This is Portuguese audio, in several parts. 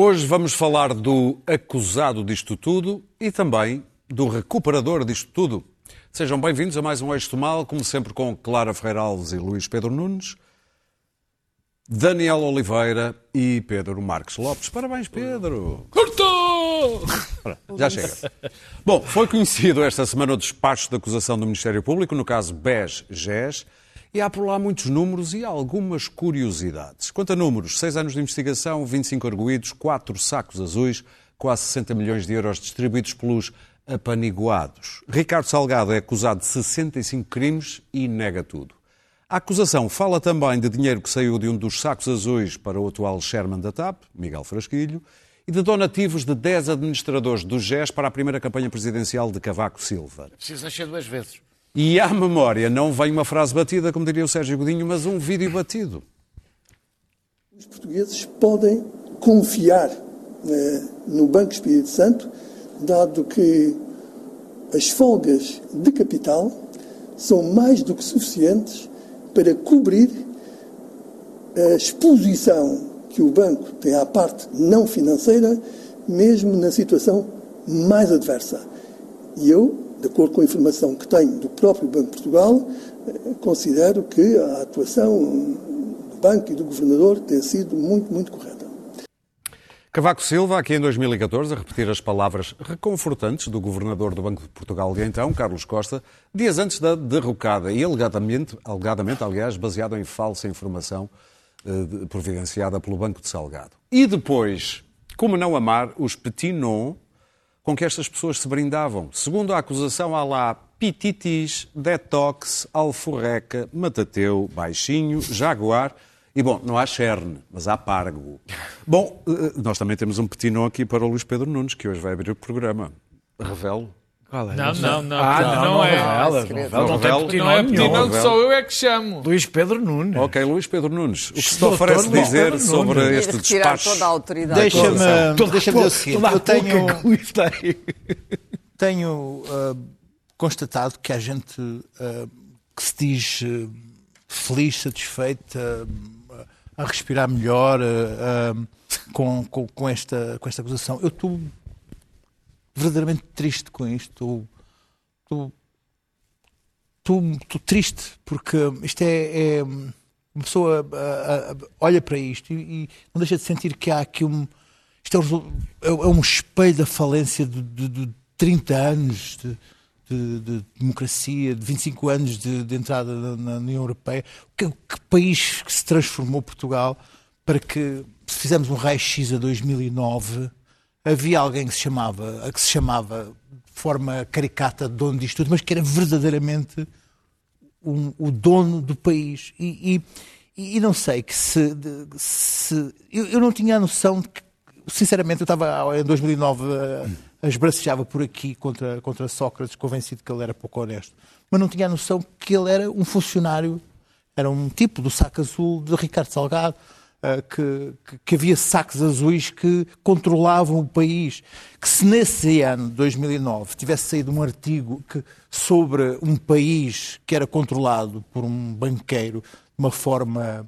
Hoje vamos falar do acusado disto tudo e também do recuperador disto tudo. Sejam bem-vindos a mais um Eixo Mal, como sempre com Clara Ferreira Alves e Luís Pedro Nunes, Daniel Oliveira e Pedro Marques Lopes. Parabéns, Pedro! Cortou! Já chega. Bom, foi conhecido esta semana o despacho de acusação do Ministério Público, no caso BES-GES, e há por lá muitos números e algumas curiosidades. Quanto a números, seis anos de investigação, 25 arguídos, quatro sacos azuis, quase 60 milhões de euros distribuídos pelos apaniguados. Ricardo Salgado é acusado de 65 crimes e nega tudo. A acusação fala também de dinheiro que saiu de um dos sacos azuis para o atual Sherman da TAP, Miguel Frasquilho, e de donativos de 10 administradores do GES para a primeira campanha presidencial de Cavaco Silva. Preciso nascer duas vezes. E à memória não vem uma frase batida, como diria o Sérgio Godinho, mas um vídeo batido. Os portugueses podem confiar eh, no Banco Espírito Santo, dado que as folgas de capital são mais do que suficientes para cobrir a exposição que o banco tem à parte não financeira, mesmo na situação mais adversa. E eu de acordo com a informação que tenho do próprio Banco de Portugal, eh, considero que a atuação do Banco e do Governador tem sido muito, muito correta. Cavaco Silva, aqui em 2014, a repetir as palavras reconfortantes do Governador do Banco de Portugal de então, Carlos Costa, dias antes da derrocada e alegadamente, alegadamente aliás, baseado em falsa informação eh, providenciada pelo Banco de Salgado. E depois, como não amar os petit noms com que estas pessoas se brindavam. Segundo a acusação, há lá pititis, detox, alforreca, matateu, baixinho, jaguar e, bom, não há cherne, mas há pargo. Bom, eh, nós também temos um petinon aqui para o Luís Pedro Nunes, que hoje vai abrir o programa. Revelo. Qual é? Não, não, não. Ah, não, não, é. Revela, não, não, tem revela. não é Petinão que sou eu é que chamo. Luís Pedro Nunes. Ok, Luís Pedro Nunes, o que se te oferece dizer Pedro sobre Nunes. este retirar despacho? toda a autoridade. Deixa-me deixa dizer o seguinte. Eu tenho, tenho ah, constatado que há gente ah, que se diz ah, feliz, satisfeita, a respirar melhor com, com, com esta, com esta acusação. Eu estou verdadeiramente triste com isto. Estou- triste porque isto é, é- uma pessoa ah, ah, olha para isto e, e não deixa de sentir que há aqui um isto é, resol- é- é um espelho da falência de, de, de 30 anos de, de- de democracia, de 25 anos de, de entrada na, na União Europeia. Que, que país que se transformou Portugal para que se fizermos um raio-x a 2009 havia alguém que se chamava, que se chamava de forma caricata dono disto tudo, mas que era verdadeiramente um- o dono do país. E, e- e não sei que se. se- eu, eu não tinha a noção de que. Sinceramente, eu estava em 2009 a, esbracejava por aqui contra, contra Sócrates, convencido que ele era pouco honesto. Mas não tinha a noção que ele era um funcionário, era um tipo do saco azul de Ricardo Salgado, que, que- que havia sacos azuis que controlavam o país. Que se nesse ano, 2009, tivesse saído um artigo que, sobre um país que era controlado por um banqueiro de uma forma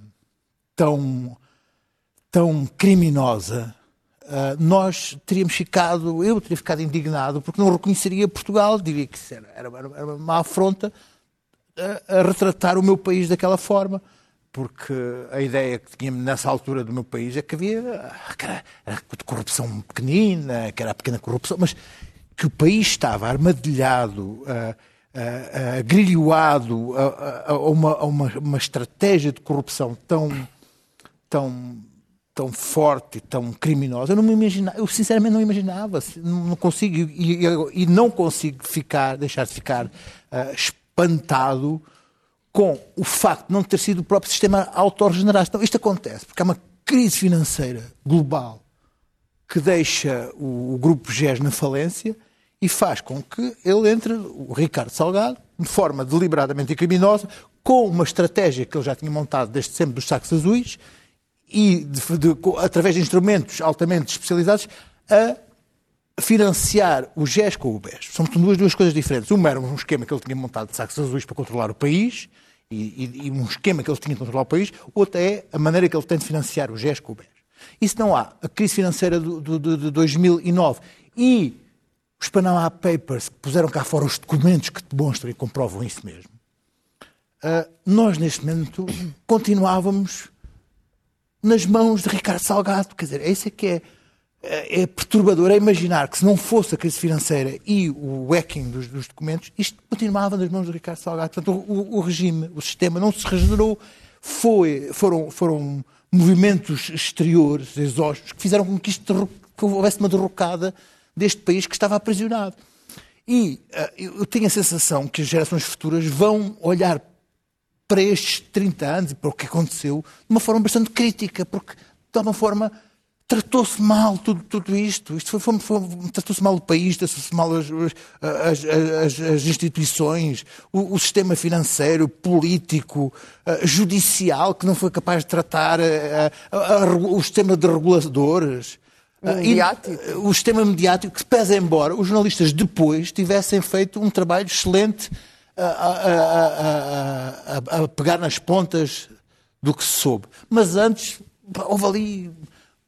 tão, tão criminosa, ah, nós teríamos ficado, eu teria ficado indignado, porque não reconheceria Portugal, diria que era, era, era uma afronta a, a retratar o meu país daquela forma. Porque a ideia que tínhamos nessa altura do meu país é que havia que era, era corrupção pequenina, que era a pequena corrupção, mas que o país estava armadilhado, ah, ah, ah, grilhoado a, a- a uma, a uma, uma estratégia de corrupção tão, tão, tão forte e tão criminosa. Eu não me imaginava, eu sinceramente não imaginava, não consigo e, e- não consigo ficar, deixar de ficar ah, espantado com o facto de não ter sido o próprio sistema autorregenerar. Então, isto acontece porque há uma crise financeira global que deixa o, o grupo GES na falência e faz com que ele entre, o Ricardo Salgado, de forma deliberadamente criminosa, com uma estratégia que ele já tinha montado desde sempre dos sacos azuis e de- de- através de instrumentos altamente especializados a financiar o GES com o BES. São duas, duas coisas diferentes. Uma era um esquema que ele tinha montado de sacos azuis para controlar o país e, e- um esquema que ele tinha de controlar o país. Outra é a maneira que ele tem de financiar o GES com o BES. Isso não há. A crise financeira do, do, do, de 2009 e os Panama Papers que puseram cá fora os documentos que demonstram e comprovam isso mesmo. Uh, nós, neste momento, continuávamos nas mãos de Ricardo Salgado. Quer dizer, isso é que é, é, é perturbador. É imaginar que se não fosse a crise financeira e o hacking dos, dos documentos, isto continuava nas mãos de Ricardo Salgado. Portanto, o, o, regime, o sistema não se regenerou. Foi, foram, foram movimentos exteriores, exógenos, que fizeram com que isto que houvesse uma derrocada deste país que estava aprisionado. E uh, eu tenho a sensação que as gerações futuras vão olhar para estes 30 anos e para o que aconteceu de uma forma bastante crítica, porque de alguma forma tratou-se mal tudo, tudo isto. Isto foi, foi, foi tratou-se mal o país, tratou-se mal as, as, as, as instituições, o, o, sistema financeiro, político, uh, judicial, que não foi capaz de tratar uh, uh, o sistema de reguladores. Mediático. E, o sistema mediático que pesa embora os jornalistas depois tivessem feito um trabalho excelente a, a, a, a, pegar nas pontas do que se soube. Mas antes houve ali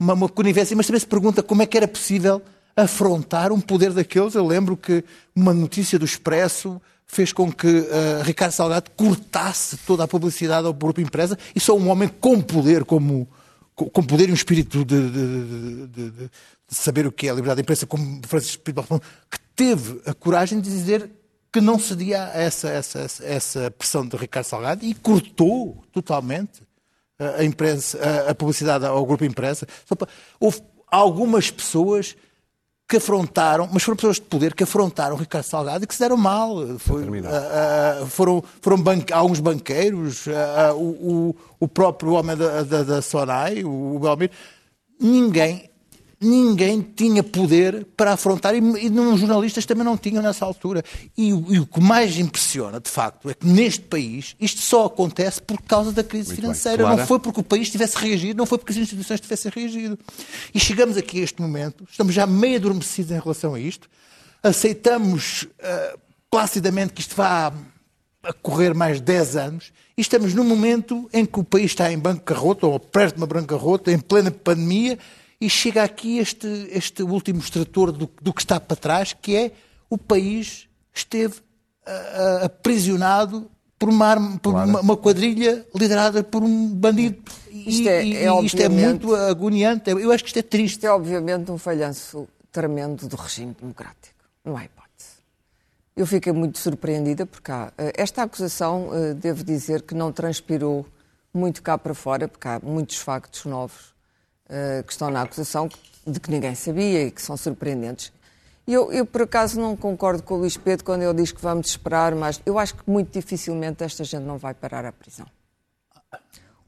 uma, uma conivência, mas também se pergunta como é que era possível afrontar um poder daqueles. Eu lembro que uma notícia do Expresso fez com que uh, Ricardo Salgado cortasse toda a publicidade ao grupo empresa e só um homem com poder como com poder e um espírito de, de, de, de, saber o que é a liberdade de imprensa, como Francisco Pinto que teve a coragem de dizer que não cedia a essa, essa, essa pressão de Ricardo Salgado e cortou totalmente a, imprensa, a, publicidade ao grupo imprensa. Houve algumas pessoas que afrontaram, mas foram pessoas de poder que afrontaram Ricardo Salgado e que se deram mal. Foi, uh, uh, foram foram banque, alguns banqueiros, uh, o, o, próprio homem da, da, da Sonai, o, o Belmir. Ninguém ninguém tinha poder para afrontar, e, e os jornalistas também não tinham nessa altura. E, e, o que mais impressiona, de facto, é que neste país isto só acontece por causa da crise Muito financeira. Bem, não foi porque o país tivesse reagido, não foi porque as instituições tivessem reagido. E chegamos aqui a este momento, estamos já meio adormecidos em relação a isto, aceitamos uh, placidamente que isto vá a correr mais 10 anos e estamos num momento em que o país está em bancarrota, ou perto de uma bancarrota, em plena pandemia, e chega aqui este, este último extrator do, do que está para trás, que é o país esteve uh, aprisionado por, uma, por claro. uma, uma, quadrilha liderada por um bandido. Isto é, e, é isto é muito agoniante. Eu acho que isto é triste. Isto é, obviamente, um falhanço tremendo do regime democrático. Não há hipótese. Eu fiquei muito surpreendida porque há, eh, esta acusação, devo dizer, que não transpirou muito cá para fora, porque há muitos factos novos uh, que estão na acusação de que ninguém sabia e que são surpreendentes. Eu, eu, por acaso, não concordo com o Luís Pedro quando ele diz que vamos esperar, mas eu acho que muito dificilmente esta gente não vai parar à prisão.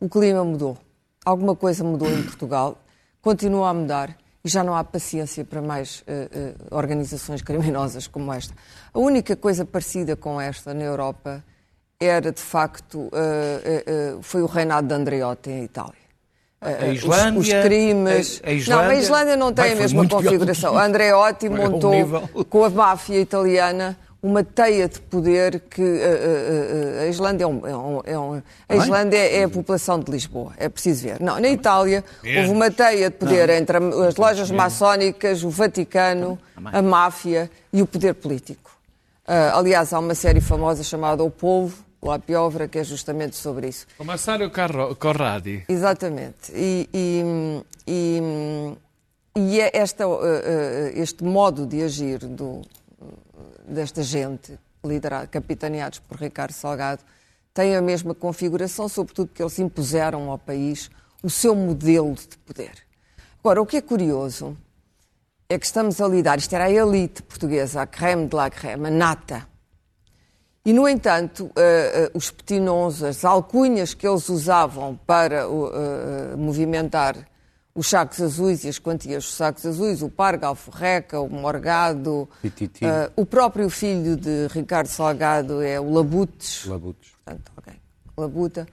O clima mudou. Alguma coisa mudou em Portugal, continua a mudar e já não há paciência para mais uh, uh, organizações criminosas como esta. A única coisa parecida com esta na Europa era, de facto, uh, foi o reinado de Andreotti em Itália a Islândia, os, os crimes. A, a Islândia, não, a Islândia não tem a mesma configuração. Andreotti montou com a máfia italiana uma teia de poder que uh, uh, uh, a Islândia é, um, é, um, é um, a Islândia é a população de Lisboa, é preciso ver. Não, na Itália houve uma teia de poder entre as lojas maçónicas, o Vaticano, a máfia e o poder político. Aliás, há uma série famosa chamada O Povo, La Piovra, que é justamente sobre isso. O Massario Corradi. Exatamente. E, e, e, e é esta, uh, uh, este modo de agir do, desta gente, liderado, capitaneados por Ricardo Salgado, tem a mesma configuração, sobretudo porque eles impuseram ao país o seu modelo de poder. Agora, o que é curioso é que estamos a lidar, isto era a elite portuguesa, a creme de la creme, a nata, e, no entanto, uh, uh, os petinons, as alcunhas que eles usavam para uh, movimentar os sacos azuis e as quantias dos sacos azuis, o Parga, o Ferreca, o Morgado, o próprio filho de Ricardo Salgado é o Labutes. Labutes. Portanto, ok, Labuta.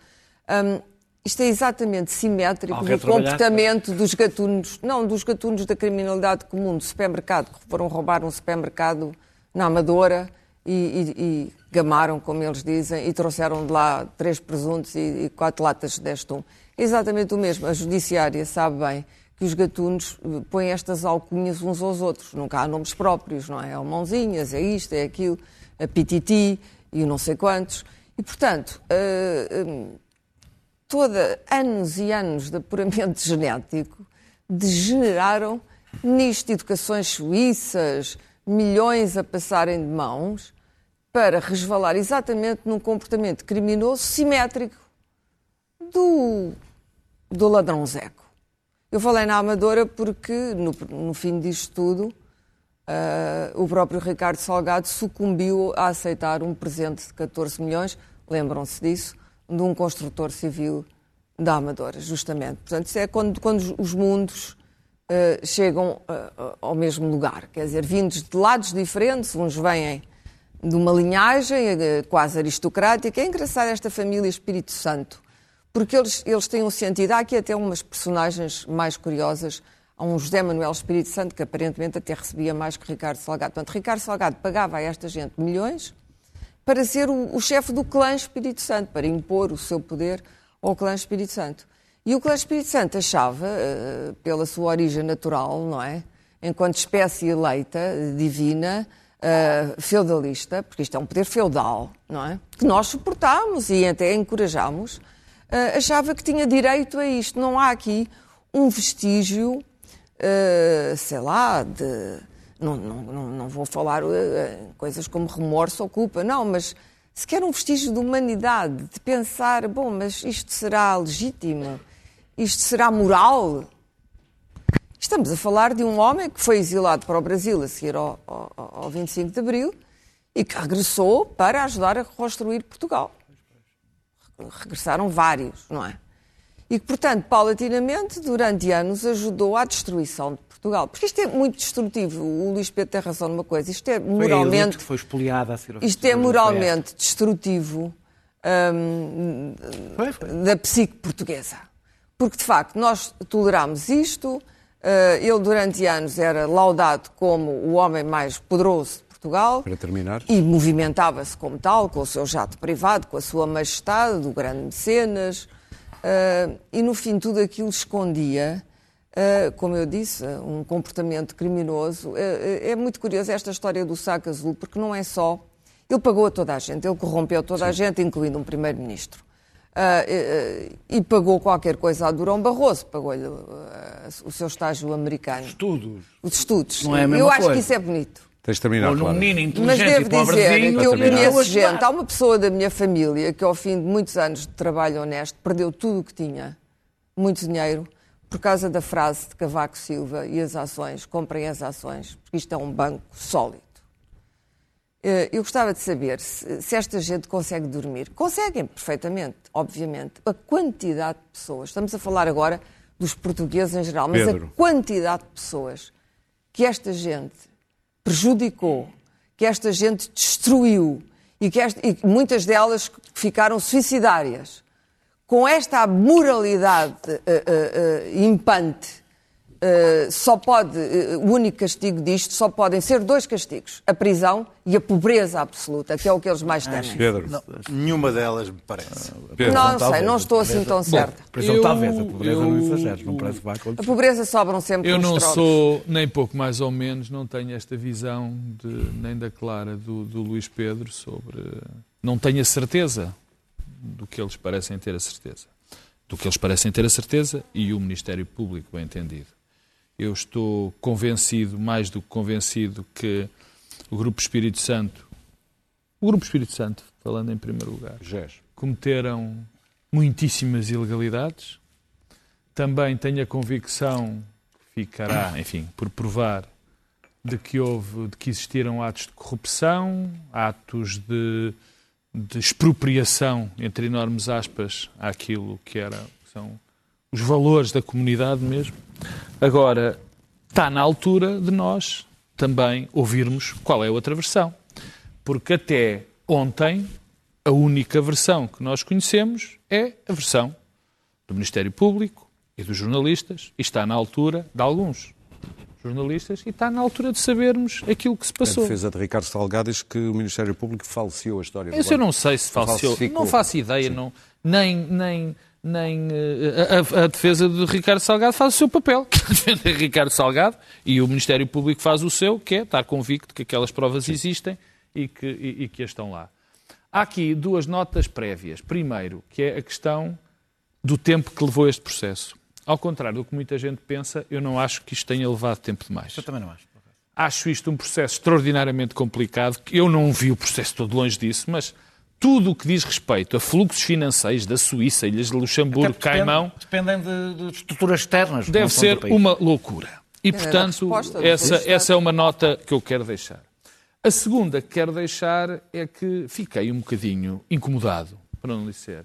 Um, isto é exatamente simétrico do comportamento dos gatunos, não, dos gatunos da criminalidade comum, do supermercado, que foram roubar um supermercado na Amadora e, e, e, gamaram, como eles dizem, e trouxeram de lá três presuntos e, e quatro latas de destum. É exatamente o mesmo. A judiciária sabe bem que os gatunos eh, põem estas alcunhas uns aos outros. Nunca há nomes próprios, não é? É o Mãozinhas, é isto, é aquilo, a Pititi e não sei quantos. E, portanto, uh, toda, anos e anos de apuramento genético degeneraram nisto, educações suíças, milhões a passarem de mãos, para resvalar exatamente num comportamento criminoso simétrico do, do ladrão Zeco. Eu falei na Amadora porque, no, no fim disto tudo, uh, o próprio Ricardo Salgado sucumbiu a aceitar um presente de 14 milhões, lembram-se disso, de um construtor civil da Amadora, justamente. Portanto, isso é quando, quando os mundos uh, chegam uh, ao mesmo lugar. Quer dizer, vindos de lados diferentes, uns vêm de uma linhagem quase aristocrática. É engraçado esta família Espírito Santo porque eles, eles têm um sentido. Há aqui até umas personagens mais curiosas. Há um José Manuel Espírito Santo que aparentemente até recebia mais que Ricardo Salgado. Portanto, Ricardo Salgado pagava a esta gente milhões para ser o, o chefe do clã Espírito Santo, para impor o seu poder ao clã Espírito Santo. E o clã Espírito Santo achava, uh, pela sua origem natural, não é? Enquanto espécie eleita, divina, uh, feudalista, porque isto é um poder feudal, não é? Que nós suportámos e até encorajámos uh, achava que tinha direito a isto. Não há aqui um vestígio, uh, sei lá, de. Não, não, não, não vou falar coisas como remorso ou culpa, não, mas sequer um vestígio de humanidade, de pensar, bom, mas isto será legítimo? Isto será moral? Estamos a falar de um homem que foi exilado para o Brasil a seguir ao, ao, ao 25 de Abril e que regressou para ajudar a reconstruir Portugal regressaram vários, não é? E que, portanto, paulatinamente, durante anos, ajudou à destruição de Portugal. Porque isto é muito destrutivo. O Luís Pedro tem razão numa coisa. Isto é moralmente. Foi, foi a ser Isto é moralmente destrutivo hum, foi, foi. da psique portuguesa. Porque, de facto, nós toleramos isto. Uh, ele, durante anos, era laudado como o homem mais poderoso Portugal. Para terminar. E movimentava-se como tal, com o seu jato privado, com a sua majestade, do grande mecenas. Uh, e no fim tudo aquilo escondia, uh, como eu disse, um comportamento criminoso. é muito curioso esta história do saco azul, porque não é só. Ele pagou a toda a gente, ele corrompeu toda Sim. a gente, incluindo um primeiro-ministro. Uh, e pagou qualquer coisa a Durão Barroso, pagou-lhe o seu estágio americano. Estudos. Os estudos. Não é a mesma Eu coisa. acho que isso é bonito. Tens de terminar, Ou claro. menino inteligente Mas devo e dizer que eu conheço gente, há uma pessoa da minha família que ao fim de muitos anos de trabalho honesto perdeu tudo o que tinha, muito dinheiro, por causa da frase de Cavaco Silva e as ações, comprem as ações, porque isto é um banco sólido. Eh, Eu gostava de saber se, se esta gente consegue dormir. Conseguem perfeitamente, obviamente. A quantidade de pessoas, estamos a falar agora dos portugueses em geral, mas Pedro. a quantidade de pessoas que esta gente prejudicou, que esta gente destruiu e que esta, e muitas delas ficaram suicidárias, com esta moralidade uh, uh, uh, impante, só pode, o único castigo disto, só podem ser dois castigos, a prisão e a pobreza absoluta, que é o que eles mais temem. Pedro. Não, nenhuma delas me parece. Pedro. Não, talvez, sei, não estou a assim pobreza- tão certa. Prisão Eu- talvez, a pobreza eu- não exageres, não parece que vai A acontecer. pobreza sobram sempre Eu não trocos. sou nem pouco mais ou menos, não tenho esta visão de, nem da Clara do, do Luís Pedro sobre. Não tenho a certeza do que eles parecem ter a certeza. Do que eles parecem ter a certeza e o Ministério Público, bem entendido. Eu estou convencido, mais do que convencido, que o Grupo Espírito Santo, o Grupo Espírito Santo, falando em primeiro lugar, Gés. cometeram muitíssimas ilegalidades. Também tenho a convicção que ficará, enfim, por provar de que houve, de que existiram atos de corrupção, atos de, de expropriação, entre enormes aspas, àquilo que era, são os valores da comunidade mesmo. Agora, está na altura de nós também ouvirmos qual é a outra versão. Porque até ontem, a única versão que nós conhecemos é a versão do Ministério Público e dos jornalistas, e está na altura de alguns jornalistas, e está na altura de sabermos aquilo que se A passou. defesa de Ricardo Salgado diz que o Ministério Público falseou a história do Isso eu não sei se falseou. Falsificou. Não faço ideia, não, nem, nem, nem eh, a, a- a defesa de Ricardo Salgado faz o seu papel, que é defender Ricardo Salgado, e o Ministério Público faz o seu, que é estar convicto que aquelas provas existem e que, e, e que as estão lá. Há aqui duas notas prévias. Primeiro, que é a questão do tempo que levou este processo. Ao contrário do que muita gente pensa, eu não acho que isto tenha levado tempo demais. Eu também não acho. Acho isto um processo extraordinariamente complicado. Eu não vi o processo todo longe disso, mas tudo o que diz respeito a fluxos financeiros da Suíça, Ilhas de Luxemburgo, depende- Caimão, Dependem de, de estruturas externas. deve ser do país. uma loucura. E, portanto, essa, essa é uma nota que eu quero deixar. A segunda que quero deixar é que fiquei um bocadinho incomodado, para não lhe ser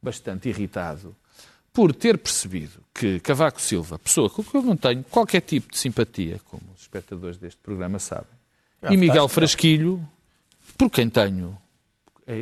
bastante irritado, por ter percebido que Cavaco Silva, pessoa com que eu não tenho qualquer tipo de simpatia, como os espectadores deste programa sabem, e Miguel Frasquilho, por quem tenho,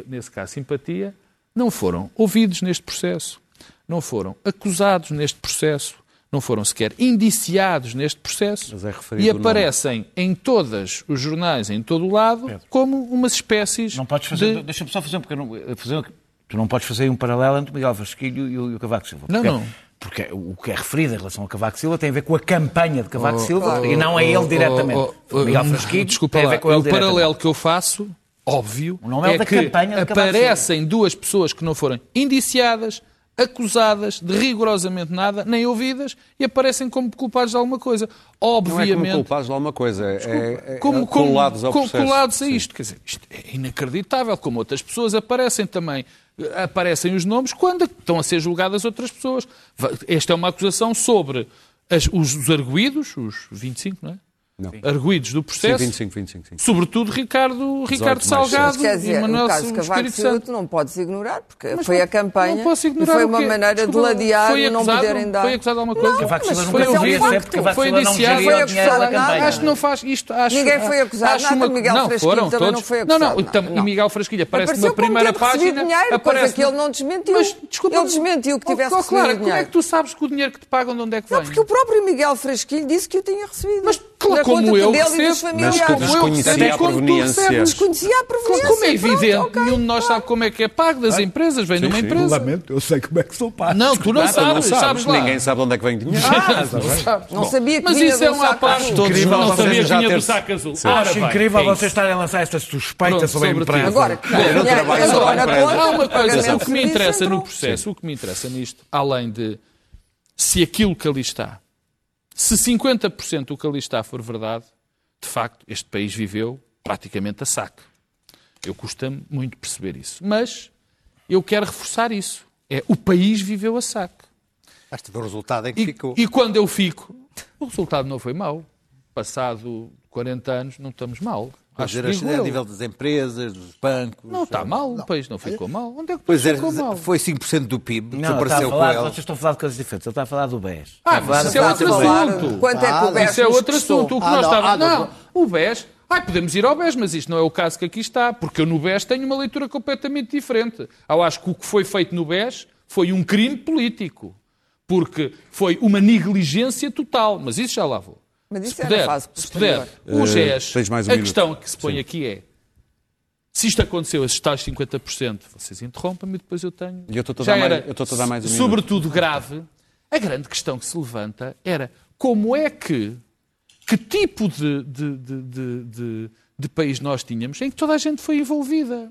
nesse caso, simpatia, não foram ouvidos neste processo, não foram acusados neste processo, não foram sequer indiciados neste processo é e aparecem em todos os jornais, em todo o lado, como umas espécies Não podes fazer. de... Deixa-me só fazer um pequeno. Fazer, tu não podes fazer um paralelo entre o Miguel Vasquilho e o, e o Cavaco Silva. Não, Porque- não. Porque o que é referido em relação ao Cavaco Silva tem a ver com a campanha de Cavaco Oh, Silva e não é ele diretamente. Oh, oh, o Miguel oh, Frasquilho Desculpa tem a ver com ele o paralelo que eu faço, óbvio, O nome é é da que campanha aparecem duas pessoas que não foram indiciadas, acusadas de rigorosamente nada, nem ouvidas, e aparecem como culpados de alguma coisa. Não é como Obviamente, culpados de alguma coisa, é, é, é como, como- colados ao processo. colados a Sim. isto. Quer dizer, isto é inacreditável, como outras pessoas aparecem também. Aparecem os nomes quando estão a ser julgadas outras pessoas. Esta é uma acusação sobre as- os, os arguídos, os 25, não é? Não. Arguídos do Sim, processo. 25, 25, sim. Sobretudo Ricardo, Ricardo Salgado quer e dizer, Manuel o caso Espírito Cavaco Santo. não podes ignorar, porque Mas foi não- a campanha não posso ignorar e foi uma maneira Desculpa, de ladear e não poderem dar. Foi acusado de alguma coisa? Cavaco mas Silva foi um facto. Foi não indiciado. Foi dinheiro acusado nada. campanha. Acho que não faz isto. Acho, Ninguém foi acusado acho nada, uma- Miguel não, Frasquilho foram também todos. não foi Não, acusado não, tam- nada, e não. Miguel Frasquilho aparece Apareceu na primeira página. dinheiro, aparece coisa que ele não desmentiu. Mas, desculpa, ele desmentiu que Oh, tivesse oh, recebido Clara, como é dinheiro. que tu sabes que o dinheiro que te pagam de onde é que vem? Não, porque o próprio Miguel Frasquilho disse que o tinha recebido. Mas claro, como conta eu dele e recebo, dos mas Como eu desconhecia a proveniência. recebes. Desconhecia a proveniência. Como é evidente, ok. nenhum de nós sabe como é que é pago das empresas, vem de uma empresa. Lamento, eu sei como é que são pagos. Não, tu não sabes, sabes lá. ninguém sabe de onde é que vem o dinheiro. Não sabia que Mas vinha isso é um. Todos Incrível não sabia que já vinha ter- do saco azul. Acho incrível é vocês estarem a lançar estas suspeitas Pronto, sobre a empresa. Agora, Eu trabalho empresa. Há uma coisa, o que me interessa no processo, o que me interessa nisto, além de se aquilo que ali está, se 50% do que ali está for verdade, de facto, este país viveu praticamente a saque. Eu custa-me muito perceber isso. Mas eu quero reforçar isso. É o país viveu a saque. Basta ver o resultado em que E, ficou. e quando eu fico, o resultado não foi mau. Passado 40 anos, não estamos mal. Acho dizer, que a nível das empresas, dos bancos. Não está mal, o país não ficou mal. Onde é que o país é, ficou mal? foi 5% do PIB, Não, está a desapareceu com falar, ele. vocês estão a falar de coisas diferentes. Ele está a falar do BES. Ah, a falar mas isso é outro Falar assunto. Quanto é que o Ah, BES Isso é outro assunto. O que Ah, nós não, estávamos. ah, Não, o BES. Ai, podemos ir ao BES, mas isto não é o caso que aqui está, porque eu no BES tenho uma leitura completamente diferente. Eu acho que o que foi feito no BES foi um crime político, porque foi uma negligência total, mas isso já lá vou. Mas isso se era puder, fase se puder, posterior. o GES, tens mais um a minuto. questão que se põe aqui é, se isto aconteceu, esses tais 50%, vocês interrompem-me e depois eu tenho... E eu estou-te a Já dar mais- era, eu estou-te a dar mais um minuto. Sobretudo grave, a grande questão que se levanta era como é que, que tipo de, de, de, de, de- de país nós tínhamos em que toda a gente foi envolvida.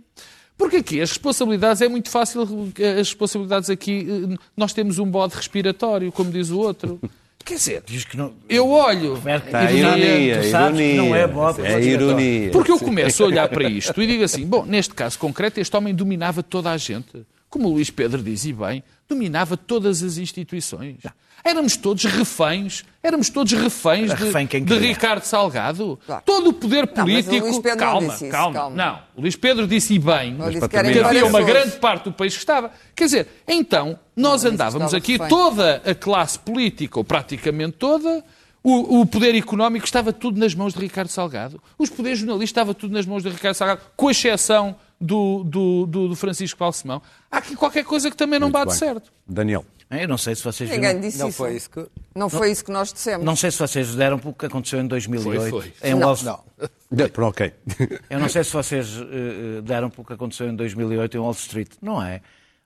Porque aqui as responsabilidades é muito fácil, as responsabilidades aqui, eh, nós temos um bode respiratório, como diz o outro. Quer dizer, Diz que não... eu olho. Roberto, do nada, ironia, tu sabes que ironia. não é bode É ironia. Porque eu começo a olhar para isto e digo assim: bom, neste caso concreto, este homem dominava toda a gente. Como o Luís Pedro diz e bem, dominava todas as instituições. Éramos todos reféns, éramos todos reféns de, refém de. Ricardo Salgado. Claro. Todo o poder o político. Não calma, disse isso, calma, calma. Não, o Luís Pedro disse e bem disse que havia uma grande parte do país que estava. Quer dizer, então, nós Não, andávamos aqui, refém. toda a classe política, ou praticamente toda, o, o poder económico estava tudo nas mãos de Ricardo Salgado. Os poderes jornalistas estava tudo nas mãos de Ricardo Salgado, com exceção do, do, do, do Francisco Balsemão. Há aqui qualquer coisa que também não Muito bate bem. certo. Daniel. Eu não sei se vocês Ninguém viram... disse Não isso. foi isso que. Não foi isso que nós dissemos. Não sei se vocês deram pelo que aconteceu em 2008. Foi, foi. Em Não. Wall. Não. Ok. Eu não sei se vocês eh, eh, deram pelo que aconteceu em 2008 em Wall Street. Não é?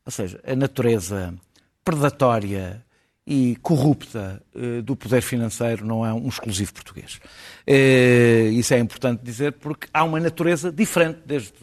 Ou seja, a natureza predatória e corrupta eh, do poder financeiro não é um exclusivo português. Eh, Isso é importante dizer porque há uma natureza diferente desde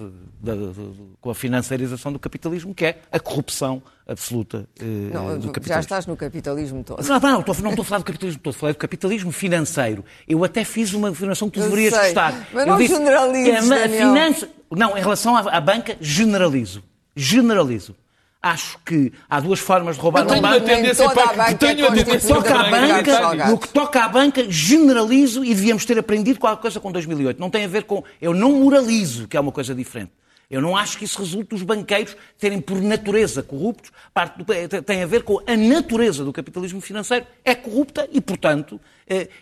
da- da- com a financiarização do capitalismo, que é a corrupção absoluta eh, Não, do já capitalismo. estás no capitalismo todo. Não, não, estou- não estou a falar do capitalismo, estou a falar do capitalismo financeiro. Eu até fiz uma afirmação que tu Eu deverias sei, gostar. mas Eu não disse generalizes, que a finança- Não, em relação à, à banca, generalizo. Generalizo. Acho que há duas formas de roubar uma banca. tendência a para que tenho é a tendência constituída toca à Ricardo banca, no que toca à banca, generalizo e devíamos ter aprendido qualquer coisa com 2008. Não tem a ver com. Eu não moralizo, que é uma coisa diferente. Eu não acho que isso resulte dos banqueiros terem por natureza corruptos. Parte do- tem a ver com a natureza do capitalismo financeiro. É corrupta e, portanto,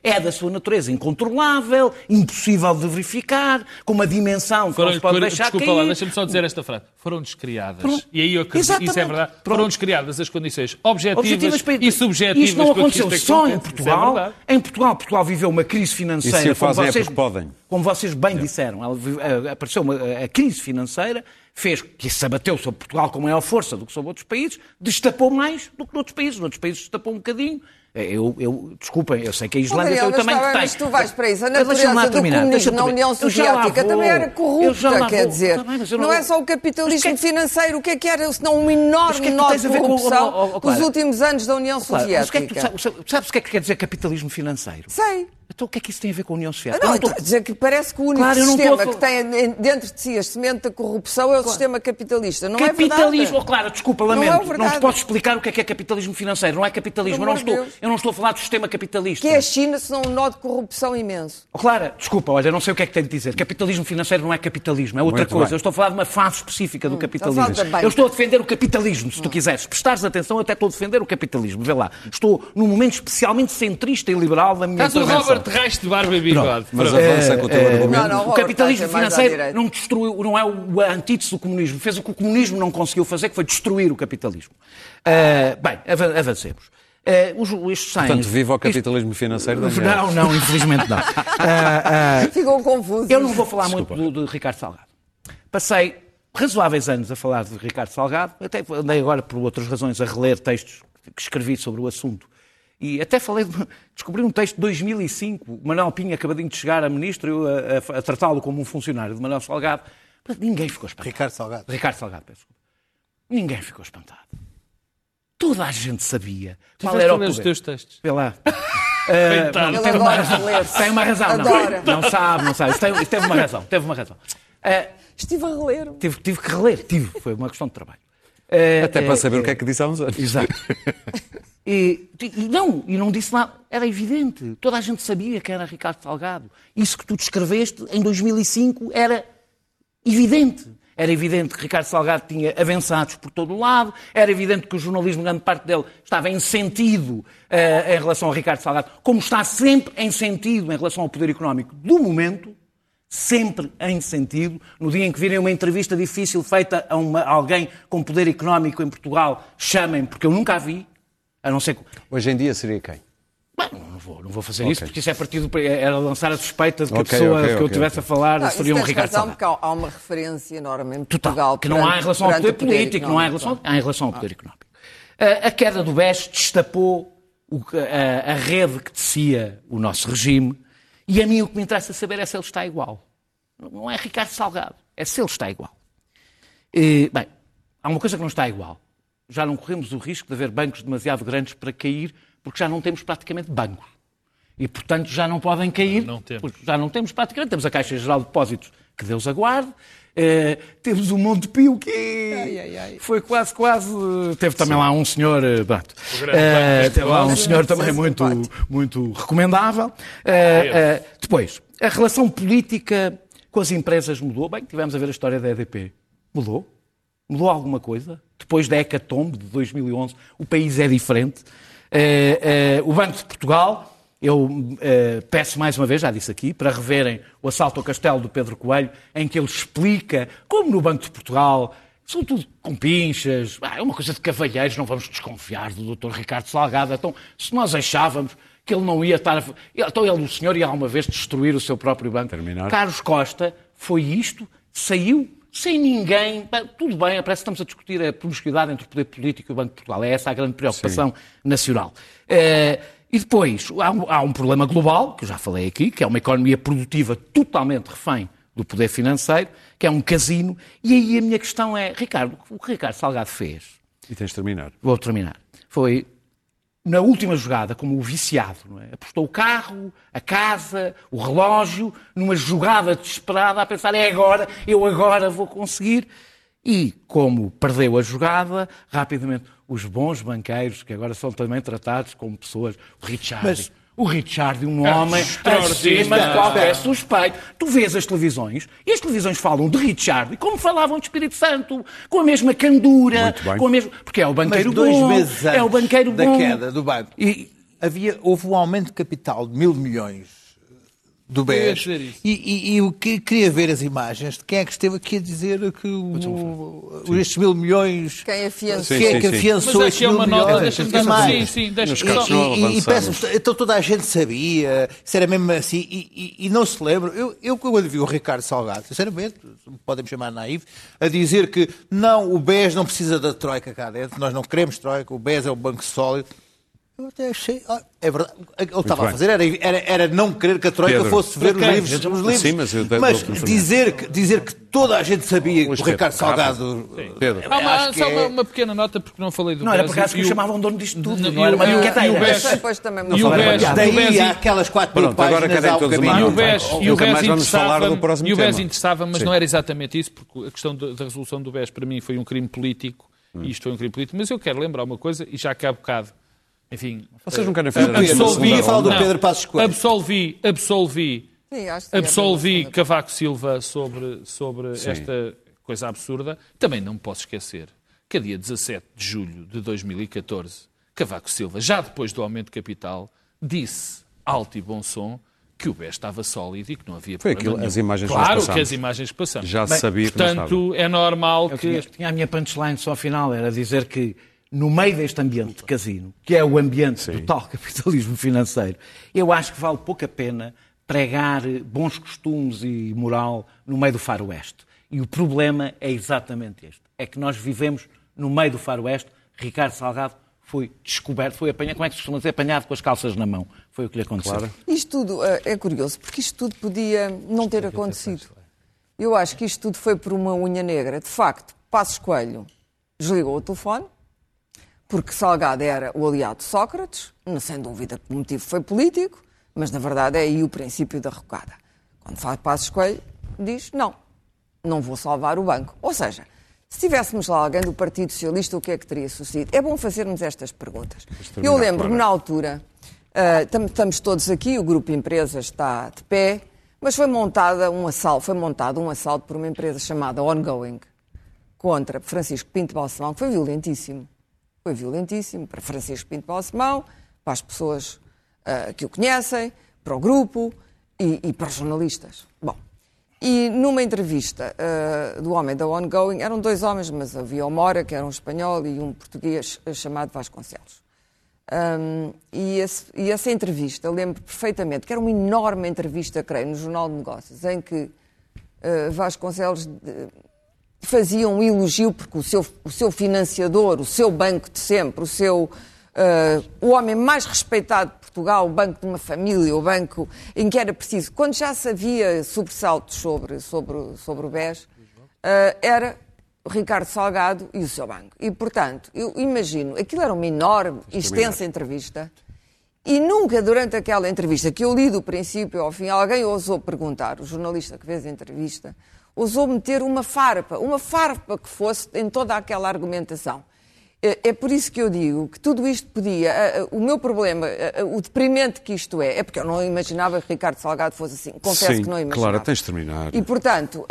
é da sua natureza incontrolável, impossível de verificar, com uma dimensão que Foram, não se pode foram- deixar desculpa cair. lá, deixa-me só dizer esta frase. Foram descriadas. Pronto. E aí eu acredito, isso é Exatamente. verdade. Pronto. Foram descriadas as condições objetivas, Objetivas para- e subjetivas Isto não aconteceu só em é Portugal. verdade. em Portugal, Portugal viveu uma crise E financeira. se o como é vocês, porque podem. Como vocês bem disseram, ela vive- eh, apareceu uma, a crise financeira, fez que se abateu sobre Portugal com maior força do que sobre outros países, destapou mais do que noutros países. Noutros países destapou um bocadinho. Eh, Eu, eu, desculpem, eu sei que a Oh, Islândia Daniel, tem o mas tamanho que tem. mas tu vais para isso. A natureza do comunismo na União Soviética também era corrupta, quer dizer. Tá mas eu não... não- é só o capitalismo que- financeiro. O que é que era, senão uma enorme, é com- corrupção oh, oh, oh, dos Clara. últimos anos da União é Soviética? sabes, sabes o que é que quer dizer capitalismo financeiro? Sei. Então o que é que isso tem a ver com a União Soviética? Não, Eu estou estou- dizer que parece que o único Claro, não estou sistema a que tem em- dentro de si a semente da corrupção é o sistema capitalista. Não é Capitalismo, verdade? oh, claro, desculpa, Não é lamento. Não, verdade. te posso explicar o que é que é capitalismo financeiro. Não é capitalismo. Eu não, estou, Deus. eu não estou a falar do sistema capitalista. Que é a China, senão um nó de corrupção imenso. Oh, Clara, desculpa, olha, eu não sei o que é que tenho de dizer. Capitalismo financeiro não é capitalismo, é outra Muito coisa. bem. Eu estou a falar de uma fase específica do capitalismo. falar da banca. Eu estou a defender o capitalismo, se tu quiseres. Se prestares atenção, eu até estou a defender o capitalismo. Vê lá. Estou num momento especialmente centrista e liberal da minha Estás o intervenção. Robert Reich de barba e bigode. Mas avança com o teu argumento. Não, não, O capitalismo é financeiro não destruiu, não é o antítese do comunismo. Fez o que o comunismo não conseguiu fazer, que foi destruir o capitalismo. Ah, bem, avan- avancemos. Ah, os, estes cem- Portanto, viva o isto- capitalismo financeiro, Daniel. Não, não, infelizmente não. Ah, ah, Ficou confuso. eu não vou falar muito do, do Ricardo Salgado. Passei razoáveis anos a falar de Ricardo Salgado, até andei agora, por outras razões, a reler textos que escrevi sobre o assunto. E até falei, de, descobri um texto de 2005, o Manuel Pinho acabadinho de chegar a ministro, eu a, a- a tratá-lo como um funcionário de Manuel Salgado. Mas ninguém ficou espantado. Ricardo Salgado. Ricardo Salgado, peço desculpa. Ninguém ficou espantado. Toda a gente sabia qual Tiveste era o ler os poder. teus textos. Lá. Coitado. Não, teve uma razão. Tem uma razão, não. Não sabe, não sabe. Isto teve uma razão, teve uma razão. Ah, Estive a reler. tive, tive que reler, tive, foi uma questão de trabalho. Ah, Até para saber ah, o que é que disse há uns anos. Exato. E, e não, e não disse nada. Era evidente. Toda a gente sabia que era Ricardo Salgado. Isso que tu descreveste em 2005 era evidente. Era evidente que Ricardo Salgado tinha avançados por todo o lado, era evidente que o jornalismo, grande parte dele, estava em sentido eh, em relação a Ricardo Salgado, como está sempre em sentido em relação ao poder económico do momento, sempre em sentido. No dia em que virem uma entrevista difícil feita a, uma- alguém com poder económico em Portugal, chamem, porque eu nunca a vi, a não ser que. Hoje em dia seria quem? Bem, não vou, não vou fazer isso, porque isso é partido era lançar a suspeita de que a Ok, pessoa ok, que eu estivesse a falar Não, seria um Ricardo razão, Salgado. porque há, uma referência enorme em Total, Portugal. que não há em relação ao poder político, não há em relação, há em relação ao poder económico. A, a queda do BES destapou o a, a rede que tecia o nosso regime e a mim o que me interessa saber é se ele está igual. Não é Ricardo Salgado, é se ele está igual. E, bem, há uma coisa que não está igual. Já não corremos o risco de haver bancos demasiado grandes para cair, porque já não temos praticamente bancos. E, portanto, já não podem cair. Não temos. porque Já não temos praticamente. Temos a Caixa Geral de Depósitos, que Deus aguarde. Eh, temos o Monte Pio, que foi quase, quase. Teve também lá um senhor. eh, pronto. banco teve lá um senhor também muito, muito recomendável. Eh, eh, depois, a relação política com as empresas mudou. Bem, tivemos a ver a história da EDP. Mudou? Mudou alguma coisa? Depois da hecatombe de 2011, o país é diferente. Eh, eh, o Banco de Portugal, eu eh, peço mais uma vez, já disse aqui, para reverem o assalto ao castelo do Pedro Coelho, em que ele explica como no Banco de Portugal são tudo com pinchas, ah, é uma coisa de cavalheiros, não vamos desconfiar do Dr. Ricardo Salgado. Então, se nós achávamos que ele não ia estar. a- Então, ele, o senhor ia alguma vez destruir o seu próprio banco. Terminar. Carlos Costa foi isto, saiu sem ninguém. Tudo bem, parece que estamos a discutir a promiscuidade entre o poder político e o Banco de Portugal. É essa a grande preocupação nacional. Eh, e depois, há um, há um problema global, que eu já falei aqui, que é uma economia produtiva totalmente refém do poder financeiro, que é um casino. E aí a minha questão é, Ricardo, o que o Ricardo Salgado fez E tens de terminar. vou terminar, foi na última jogada, como o viciado, é? apostou o carro, a casa, o relógio, numa jogada desesperada, a pensar, é agora, eu agora vou conseguir. E, como perdeu a jogada, rapidamente, os bons banqueiros, que agora são também tratados como pessoas, o Richard, Mas- o Richard, um homem acima de qualquer suspeito. Tu vês as televisões, e as televisões falam de Richard, como falavam de Espírito Santo, com a mesma candura, Muito bem. com a mesma... porque é o Mas banqueiro dois bom, meses é o antes banqueiro da bom. queda do banco, E, havia, houve um aumento de capital de mil milhões do BES. E, e, e o que queria ver as imagens de quem é que esteve aqui a dizer que o, estes mil milhões. Quem afiançou? Sim, Quem é que afiançou Mas estes aqui é mil uma nota, milhões? deixa-me dar- mais. sim, sim, E, e, e peço, então toda a gente sabia, se era mesmo assim, e, e- e não se lembra. Eu, eu quando vi o Ricardo Salgado, sinceramente, podem me chamar naivo, a dizer que não, o BES não precisa da Troika cá dentro, nós não queremos Troika, o BES é um banco sólido. Eu até achei, ah, é verdade, o que estava a bem. fazer era, era, era não querer que a Troika Pedro. fosse ver os livros, os livros. Sim, mas mas dizer, que, dizer que toda a gente sabia que o. Ricardo Salgado... Pedro. Há uma, só uma, é- uma pequena nota, porque não falei do não era BES por acaso que o o- chamavam dono disto tudo, Não, não era uma e o- e. BES depois também E BES, e Daí BES há aquelas quatro mil páginas. E o BES, e o BES mais vamos falar interessava, do próximo e o BES interessava, mas não era exatamente isso, porque a questão da, da resolução do BES para mim foi um crime político, e isto foi um crime político, mas eu quero lembrar uma coisa, e já que há bocado, enfim... Vocês não querem fazer absolvi- ia falar do. Pedro Passos Coelho. Absolvi, absolvi, Sim, que sim, absolvi é Cavaco Silva sobre, sobre esta coisa absurda. Também não me posso esquecer que a dia 17 de julho de 2014, Cavaco Silva, já depois do aumento de capital, disse alto e bom som que o BES estava sólido e que não havia Foi aquilo- as nenhum. imagens que nós Claro que as imagens que passamos. Já se sabia que não Portanto, é normal Eu que... tinha, tinha a minha punchline só ao final, era dizer que no meio deste ambiente de casino, que é o ambiente do tal capitalismo financeiro, eu acho que vale pouco a pena pregar bons costumes e moral no meio do faroeste. E o problema é exatamente este. É que nós vivemos no meio do faroeste. Ricardo Salgado foi descoberto, foi apanhado, como é que se costuma dizer, apanhado com as calças na mão. Foi o que lhe aconteceu. Claro. Isto tudo eh, é curioso, porque isto tudo podia não ter acontecido. Eu acho que isto tudo foi por uma unha negra. De facto, Passos Coelho desligou o telefone, porque Salgado era o aliado de Sócrates, sem dúvida que o motivo foi político, mas na verdade é aí o princípio da rocada. Quando faz Passos Coelho, diz não, não vou salvar o banco. Ou seja, se tivéssemos lá alguém do Partido Socialista, o que é que teria sucedido? É bom fazermos estas perguntas. Eu lembro-me na altura, tam- estamos todos aqui, o grupo Empresas está de pé, mas foi montada um assalto, foi montado um assalto por uma empresa chamada Ongoing contra Francisco Pinto Balsemão, que foi violentíssimo. Foi violentíssimo para Francisco Pinto Balsemão, para as pessoas ah, que o conhecem, para o grupo e, e para os jornalistas. Bom, e numa entrevista ah, do homem da Ongoing, eram dois homens, mas havia o Mora, que era um espanhol, e um português ah, chamado Vasconcelos. Um, e, esse- e essa entrevista, lembro perfeitamente, que era uma enorme entrevista, creio, no Jornal de Negócios, em que uh, Vasconcelos fazia um elogio, porque o seu, o seu financiador, o seu banco de sempre, o seu. uh, o homem mais respeitado de Portugal, o banco de uma família, o banco em que era preciso. Quando já se havia sobressaltos sobre, sobre, o- sobre o BES, uh, era o Ricardo Salgado e o seu banco. E, portanto, eu imagino, aquilo era uma enorme, extensa entrevista. E nunca durante aquela entrevista, que eu li do princípio ao fim, alguém ousou perguntar, o jornalista que fez a entrevista, ousou meter uma farpa, uma farpa que fosse em toda aquela argumentação. É é por isso que eu digo que tudo isto podia. O meu problema, o deprimente que isto é, é porque eu não imaginava que Ricardo Salgado fosse assim. Confesso Sim, que não imaginava. claro, tens de terminar. E, portanto,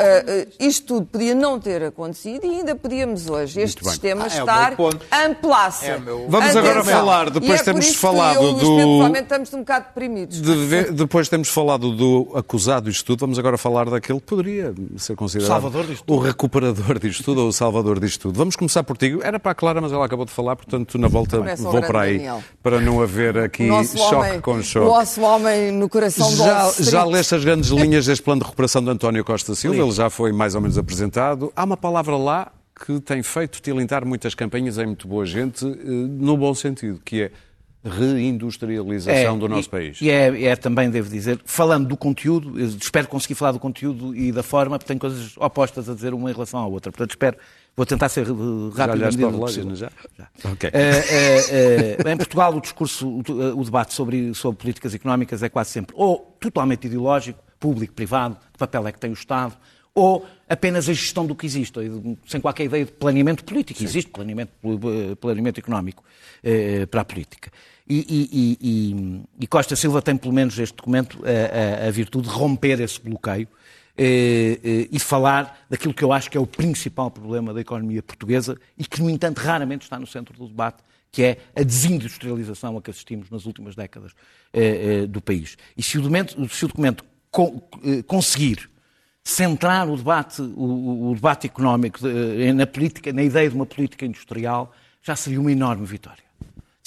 isto tudo podia não ter acontecido e ainda podíamos hoje, este bem. sistema, Ah, é o estar ponto. amplace. É o meu- Vamos agora falar, depois E é temos por isso falado que eu, o do- provavelmente estamos um bocado deprimidos. De ver- depois temos falado do acusado disto tudo, vamos agora falar daquele que poderia ser considerado Salvador disto o recuperador disto tudo ou o salvador disto tudo. Vamos começar por ti. Era para a Clara, mas ela ela acabou de falar, portanto, na volta Parece vou para aí, Daniel. para não haver aqui O nosso choque homem, com o choque. nosso homem no coração do Já, Street. já leste as grandes linhas deste plano de recuperação de António Costa Silva, ele já foi mais ou menos apresentado. Há uma palavra lá que tem feito tilintar muitas campanhas em muito boa gente, eh, no bom sentido, que é reindustrialização do nosso e, país. E é, é também, devo dizer, falando do conteúdo, espero conseguir falar do conteúdo e da forma, porque tenho coisas opostas a dizer uma em relação à outra. Portanto, espero, vou tentar ser eh, Já rápido. na olhaste para o é já? Ok. Eh, eh, eh, em Portugal, o discurso, o, o debate sobre, sobre políticas económicas é quase sempre ou totalmente ideológico, público, privado, que papel é que tem o Estado, ou apenas a gestão do que existe, sem qualquer ideia de planeamento político. Existe planeamento, planeamento económico para a política. E, e- e- e- Costa Silva tem, pelo menos, este documento, a, a- a virtude de romper esse bloqueio e falar daquilo que eu acho que é o principal problema da economia portuguesa e que, no entanto, raramente está no centro do debate, que é a desindustrialização a que assistimos nas últimas décadas eh, eh, do país. E se o documento, se o documento con- eh, conseguir centrar o debate, o, o- debate económico na política, na ideia de uma política industrial, já seria uma enorme vitória.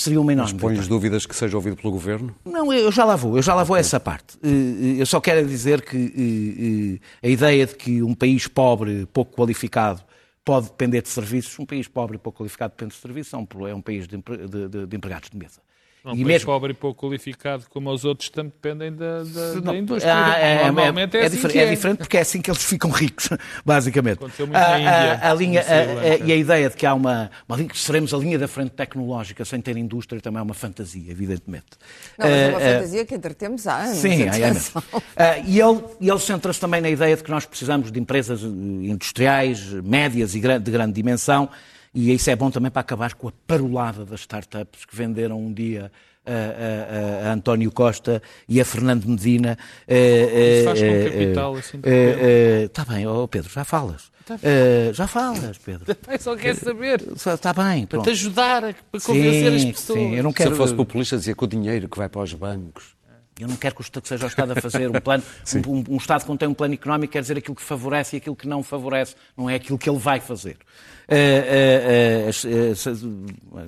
Seria uma enorme vitória. Pões dúvidas que seja ouvido pelo Governo? Não, eu já lá vou, eu já lá vou a essa parte. Eh, eh, Eu só quero dizer que eh, a ideia de que um país pobre, pouco qualificado, pode depender de serviços, um país pobre e pouco qualificado depende de serviços, é um, é um país de, de- de- de empregados de mesa. Um e país pobre e pouco qualificado como os outros também dependem da, da, da indústria. Ah, é, Normalmente é, é assim difer- que é diferente porque é assim que eles ficam ricos, basicamente. Aconteceu muito na A- a- Índia, a linha- no Sri a- a- Lanka. e a ideia de que há uma, uma linha, que seremos a linha da frente tecnológica sem ter indústria também é uma fantasia, evidentemente. Não, mas é uma Ah, ah, fantasia que entretemos há anos. Sim, é, é mesmo. Ah, e ele, e ele centra-se também na ideia de que nós precisamos de empresas eh, industriais, médias e de grande dimensão, e isso é bom também para acabar com a parolada das startups que venderam um dia a, a- a- António Costa e a Fernando Medina. Isso faz com capital, assim, de Está bem, ó Pedro, já falas. Eh, já falas, Pedro. Só quer saber. Está bem, pronto. Para te ajudar a convencer as Sim, pessoas. sim, eu não Se quero... eu fosse populista, dizia que o dinheiro que vai para os bancos. Eu não quero que seja o Estado a fazer um plano. um, um- Estado que não tem um plano económico quer dizer aquilo que favorece e aquilo que não favorece, não é aquilo que ele vai fazer. As- eh, se-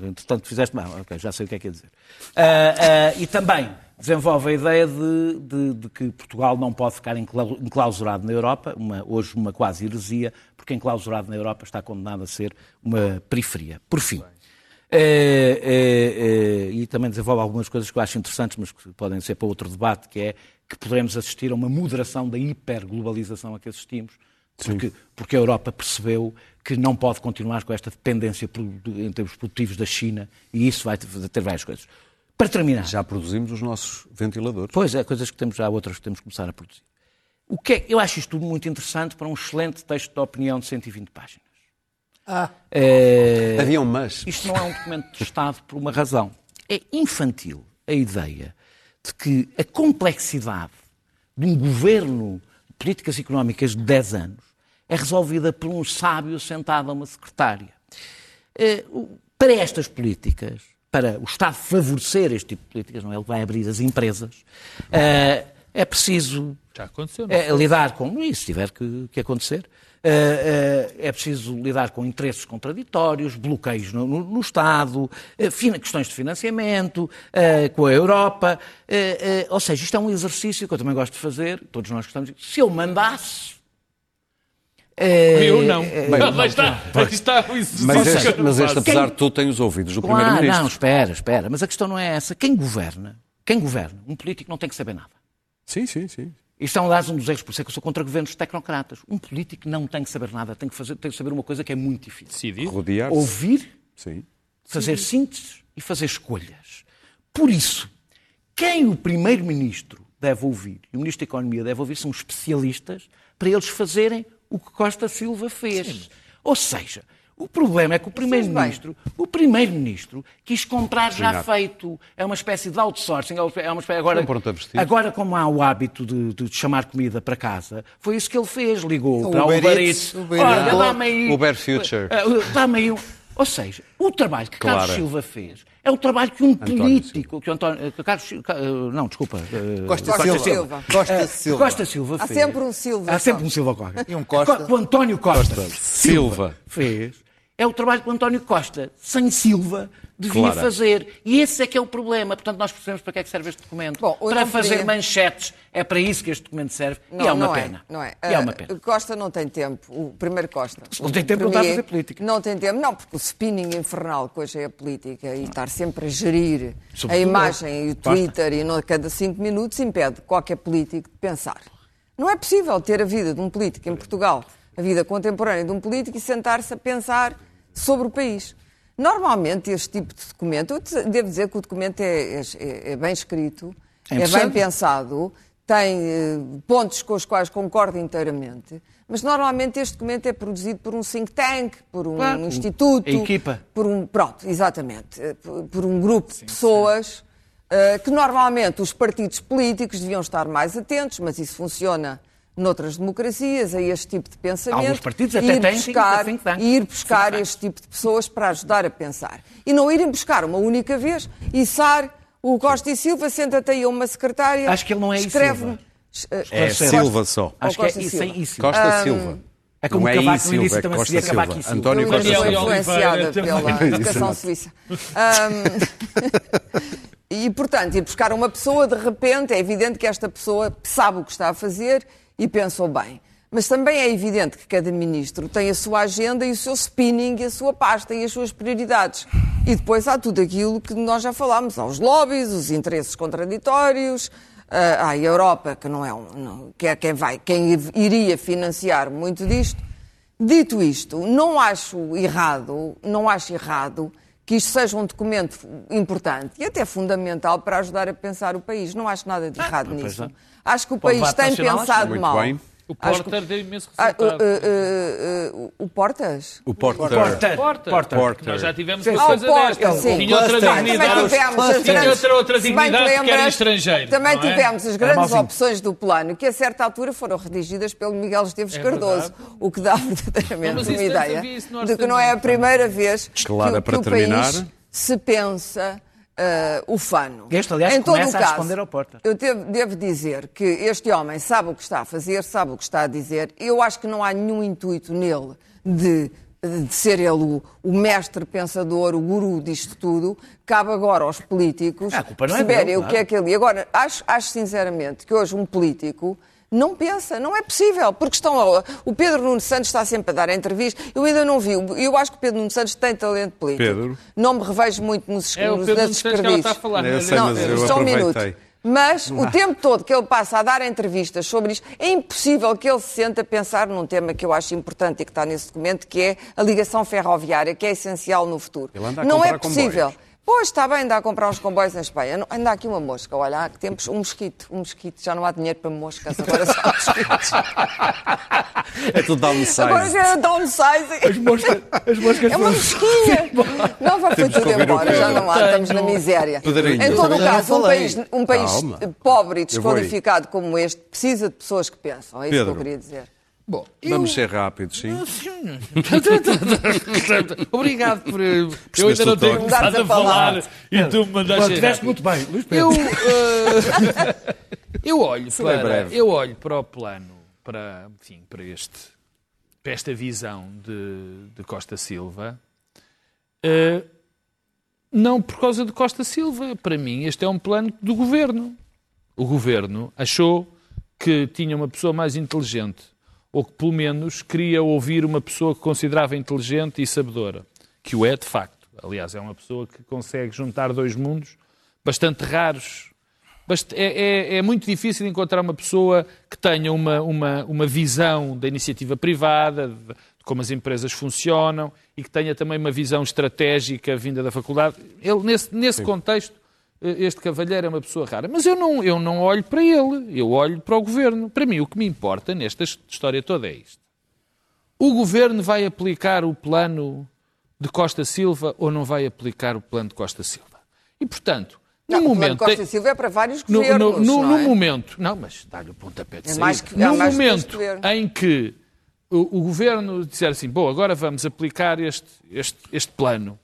entretanto, fizeste mal, ok, já sei o que é que ia dizer. Eh, eh, e também desenvolve a ideia de, de- de que Portugal não pode ficar enclau- enclausurado na Europa, uma- hoje uma quase heresia, porque enclausurado na Europa está condenado a ser uma periferia. Por fim. Eh, eh, eh, e também desenvolve algumas coisas que eu acho interessantes, mas que podem ser para outro debate, que é que poderemos assistir a uma moderação da hiperglobalização a que assistimos, porque, porque a Europa percebeu que não pode continuar com esta dependência em termos produtivos da China, e isso vai ter várias coisas. Para terminar, Já produzimos os nossos ventiladores. Pois é, coisas que temos já, outras que temos que começar a produzir. O que é, eu acho isto tudo muito interessante para um excelente texto de opinião de 120 páginas. Eh, Havia um mas. isto não é um documento de Estado por uma razão. É infantil a ideia de que a complexidade de um governo de políticas económicas de 10 anos é resolvida por um sábio sentado a uma secretária. O- Para estas políticas, para o Estado favorecer este tipo de políticas, não é? Ele vai abrir as empresas, eh, é preciso Já aconteceu, não é, lidar com isso, se tiver que, que acontecer. É, é, é preciso lidar com interesses contraditórios, bloqueios no, no- no Estado, eh, questões de financiamento, eh, com a Europa. eh, eh, ou seja, isto é um exercício que eu também gosto de fazer, todos nós gostamos. de- Se eu mandasse. eh, Eu não. eh, Lá está, aí está o exercício Mas este, não mas este apesar de tudo, tem os ouvidos do Claro, não, Primeiro-Ministro. espera, espera. Mas a questão não é essa. Quem governa, quem governa, um político não tem que saber nada. Sim, sim, sim. Isto é um, aliás, um dos erros, por isso é que eu sou contra governos tecnocratas. Um político não tem que saber nada, tem que, fazer, tem que saber uma coisa que é muito difícil. Decidir. Rodear-se. Ouvir, Sim. fazer sínteses e fazer escolhas. Por isso, quem o Primeiro-Ministro deve ouvir e o Ministro da Economia deve ouvir são especialistas para eles fazerem o que Costa Silva fez. Ou seja, o problema é que o Primeiro-Ministro, o Primeiro-Ministro quis comprar já feito. É uma espécie de outsourcing. É uma espécie, agora, Um pronto a vestir. agora, como há o hábito de, de chamar comida para casa, foi isso que ele fez. Ligou O para o Uber Uber Eats. Uber Olha, Eats. dá-me aí. Uber Future. Eh, Dá-me aí um... Ou seja, o trabalho que Carlos Clara. Silva fez é o trabalho que um António político, que o António, que Carlos, eh, não, desculpa, eh, Costa, Costa Silva. Silva. Costa eh, Silva. Costa Silva Há fez. sempre um Silva, Há sempre um Silva qualquer. E um Costa. Co- O António Costa, Silva. fez é o trabalho que o António Costa, sem Silva, devia Claro. fazer. E esse é que é o problema. Portanto, nós percebemos para que é que serve este documento. Bom, para fazer podia- manchetes. É para isso que este documento serve. Não, e é uma não pena. É, não é. E é uma Ah, pena. Costa não tem tempo. O primeiro Costa. Não tem tempo, a Premier fazer política. Não tem tempo, não, porque o spinning infernal que hoje é a política e estar sempre a gerir a Sobretudo imagem e o Costa. Twitter e no, a cada cinco minutos impede qualquer político de pensar. Não é possível ter a vida de um político em Portugal, a vida contemporânea de um político e sentar-se a pensar sobre o país. Normalmente, este tipo de documento, eu devo dizer que o documento é, é- é bem escrito, É é bem pensado, tem eh, pontos com os quais concordo inteiramente, mas normalmente este documento é produzido por um think tank, por um Claro, instituto, a equipa. por um pronto, exatamente, eh, por, um grupo de pessoas eh, que normalmente os partidos políticos deviam estar mais atentos, mas isso funciona noutras democracias a este tipo de pensamento. Alguns partidos e até ir têm buscar, think tank. e ir buscar este tipo de pessoas para ajudar a pensar. E não irem buscar uma única vez e SAR, o Costa e Silva, senta-te aí a uma secretária. Acho que ele não é escreve Silva. É Silva só. Acho que é Costa e isso, Silva. é isso. Costa Silva. É como não é Cavaco no Silva, início é também se Costa dizia Cavaco Silva. e Silva. António Costa Silva. influenciada Oliveira pela também. educação suíça. Ahm, e, portanto, ir buscar uma pessoa, de repente, é evidente que esta pessoa sabe o que está a fazer e pensou bem. Mas também é evidente que cada ministro tem a sua agenda e o seu spinning, e a sua pasta e as suas prioridades. E depois há tudo aquilo que nós já falámos, há os lobbies, os interesses contraditórios, ah, há a Europa, que não é um, não- que é quem vai, quem iria financiar muito disto. Dito isto, não acho errado, não acho errado que isto seja um documento importante e até fundamental para ajudar a pensar o país. Não acho nada de errado pois nisso. não. Acho que o país tem pensado mal. bem. O Porter deu imenso Ah, uh, resultado. uh, uh, uh, o Portas? O Porter. Porter. Porter. Porter. Porter. Nós já tivemos Sim. uma Ah, o coisa desta. sim. Tinha outra dignidade. tivemos as Tinha grandes, outra, outra dignidade porque era estrangeiro. Também é? tivemos as grandes mauzinho. opções do plano, que a certa altura foram redigidas pelo Miguel Esteves É Cardoso, o que dá verdadeiramente uma ideia de que não é a primeira vez que, o- para que o terminar. país se pensa ah, ufano. Este, aliás, em todo começa o a caso, responder ao Porter. Eu devo, devo dizer que este homem sabe o que está a fazer, sabe o que está a dizer. Eu acho que não há nenhum intuito nele de, de ser ele o, o mestre pensador, o guru disto tudo. Cabe agora aos políticos Ah, a é perceberem dele, o que é claro. que ele. Agora, acho, acho sinceramente que hoje um político. Não pensa, não é possível, porque estão a, o Pedro Nuno Santos está sempre a dar entrevista. Eu ainda não vi, eu acho que o Pedro Nuno Santos tem talento político. Pedro? Não me revejo muito nos, É o nos, Pedro nas sei, é- mas eu só um minuto. Mas o tempo todo que ele passa a dar entrevistas sobre isto, é impossível que ele se sente a pensar num tema que eu acho importante e que está nesse documento, que é a ligação ferroviária, que é essencial no futuro. Ele anda a Não é possível. comboios. Pois, está bem, anda a comprar uns comboios em Espanha. Anda aqui uma mosca, olha, há que tempos, um mosquito, um mosquito. Já não há dinheiro para moscas, agora só mosquitos. É tudo downsize. Agora já é downsizing. As moscas, as moscas É uma mosquinha. Não vai foi tudo embora, já não há, estamos na miséria. Pedrinho. Em todo o caso, um país, um país Calma. pobre e desqualificado como este precisa de pessoas que pensam. É isso Pedro. que eu queria dizer. Bom, Vamos ser rápidos, sim. Obrigado por. Eu Percebeste ainda não tenho começado a falar. falar e tu me mandaste. tiveste muito bem, Luís Pedro. Eu, eh, eu olho para, eu olho para o plano, para, enfim, para este, para esta visão de, de Costa Silva, eh, não por causa de Costa Silva. Para mim, este é um plano do governo. O governo achou que tinha uma pessoa mais inteligente, ou que pelo menos queria ouvir uma pessoa que considerava inteligente e sabedora, que o é de facto. Aliás, é uma pessoa que consegue juntar dois mundos bastante raros. É, é- é muito difícil encontrar uma pessoa que tenha uma, uma, uma visão da iniciativa privada, de, de como as empresas funcionam e que tenha também uma visão estratégica vinda da faculdade. Ele, nesse, nesse contexto, este cavalheiro é uma pessoa rara. Mas eu não, eu não olho para ele, eu olho para o governo. Para mim, o que me importa nesta história toda é isto. O governo vai aplicar o plano de Costa Silva ou não vai aplicar o plano de Costa Silva? E, portanto, no Não, o plano momento. Costa Silva é para vários No, governos, no, no- não no é? momento, não, mas dá-lhe o pontapé de É saída. mais que- no é mais que este momento governo. em que o, o governo disser assim, bom, agora vamos aplicar este, este, este plano, eh,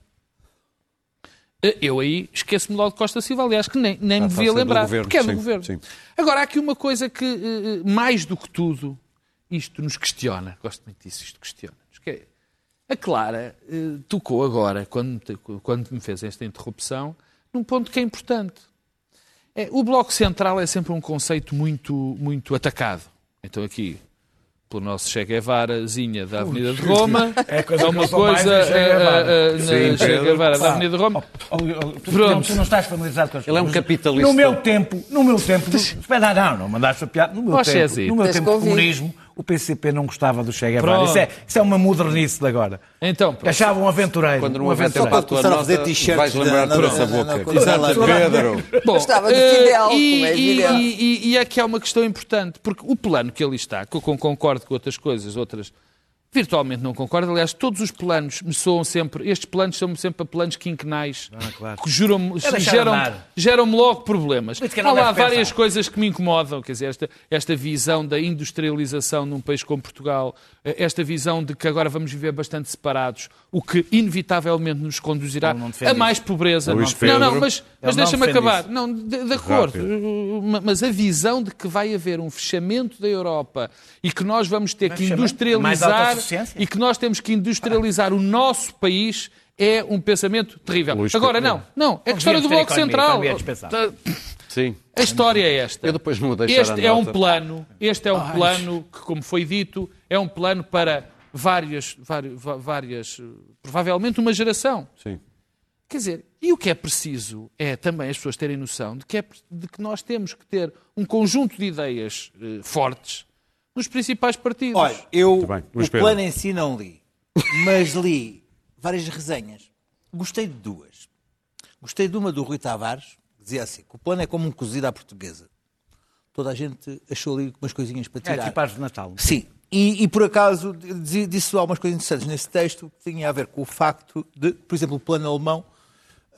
eu aí esqueço-me logo de Costa Silva, aliás, que nem, nem me está devia lembrar, governo, porque é do sim, governo. sim. Agora, há aqui uma coisa que, eh, mais do que tudo, isto nos questiona. Gosto muito disso, isto questiona-nos. Que é, A Clara eh, tocou agora, quando, quando me fez esta interrupção, num ponto que é importante. É, o Bloco Central é sempre um conceito muito, muito atacado. Então aqui, pelo nosso Che Guevarazinha da Avenida de Roma, É é coisa que uma eu sou mais coisa é Che Guevara. eh, eh, na Sim, Che Pedro. Guevara da Avenida de Roma. Oh, oh, oh, tu, Pronto. não, tu não estás familiarizado com as Ele é um capitalista. No meu tempo, no meu tempo, espera, não, não mandaste a piada. No meu tempo, no meu tempo de comunismo, o PCP não gostava do Che Guevara. Isso é, isso é uma modernice de agora. Então, pronto. Achavam um aventureiro. Quando um aventureiro. tempo para começaram a fazer t-shirts vais lembrar na- essa na- na- boca. na- Exato, na- na- Pedro. Bom, Gostava de eh, Fidel, e, como é e, evidente. e, e, e aqui há uma questão importante, porque o plano que ali está, que eu con- concordo com outras coisas, outras virtualmente não concordo, aliás, todos os planos me soam sempre, estes planos são sempre planos quinquenais, claro. que juram, É geram, geram-me logo problemas. Há lá várias pensar. coisas que me incomodam, quer dizer, esta, esta visão da industrialização num país como Portugal, esta visão de que agora vamos viver bastante separados, o que inevitavelmente nos conduzirá não a mais pobreza. Luís não, não, Pedro. mas, mas não deixa-me acabar. isso. Não, de, de acordo. Mas a visão de que vai haver um fechamento da Europa e que nós vamos ter que fechamento? Mais industrializar e que nós temos que industrializar o nosso país é um pensamento terrível. Luís Agora, Pedro. não, não. É a Não história do Bloco Central. Sim. A história é esta. Eu depois não deixar Este a é um plano, este é um plano que, como foi dito, é um plano para várias, várias, várias, provavelmente uma geração. Sim. Quer dizer, e o que é preciso é também as pessoas terem noção de que, é, de que nós temos que ter um conjunto de ideias eh, fortes nos principais partidos. Olha, eu Muito bem. Luís o Pedro. plano em si não li, mas li várias resenhas. Gostei de duas. Gostei de uma do Rui Tavares, dizia assim, que o plano é como um cozido à portuguesa. Toda a gente achou ali umas coisinhas para É tirar. tipo árvore de Natal. Sim. E, e, por acaso dizia- disse algumas coisas interessantes nesse texto que tinha a ver com o facto de, por exemplo, o plano alemão,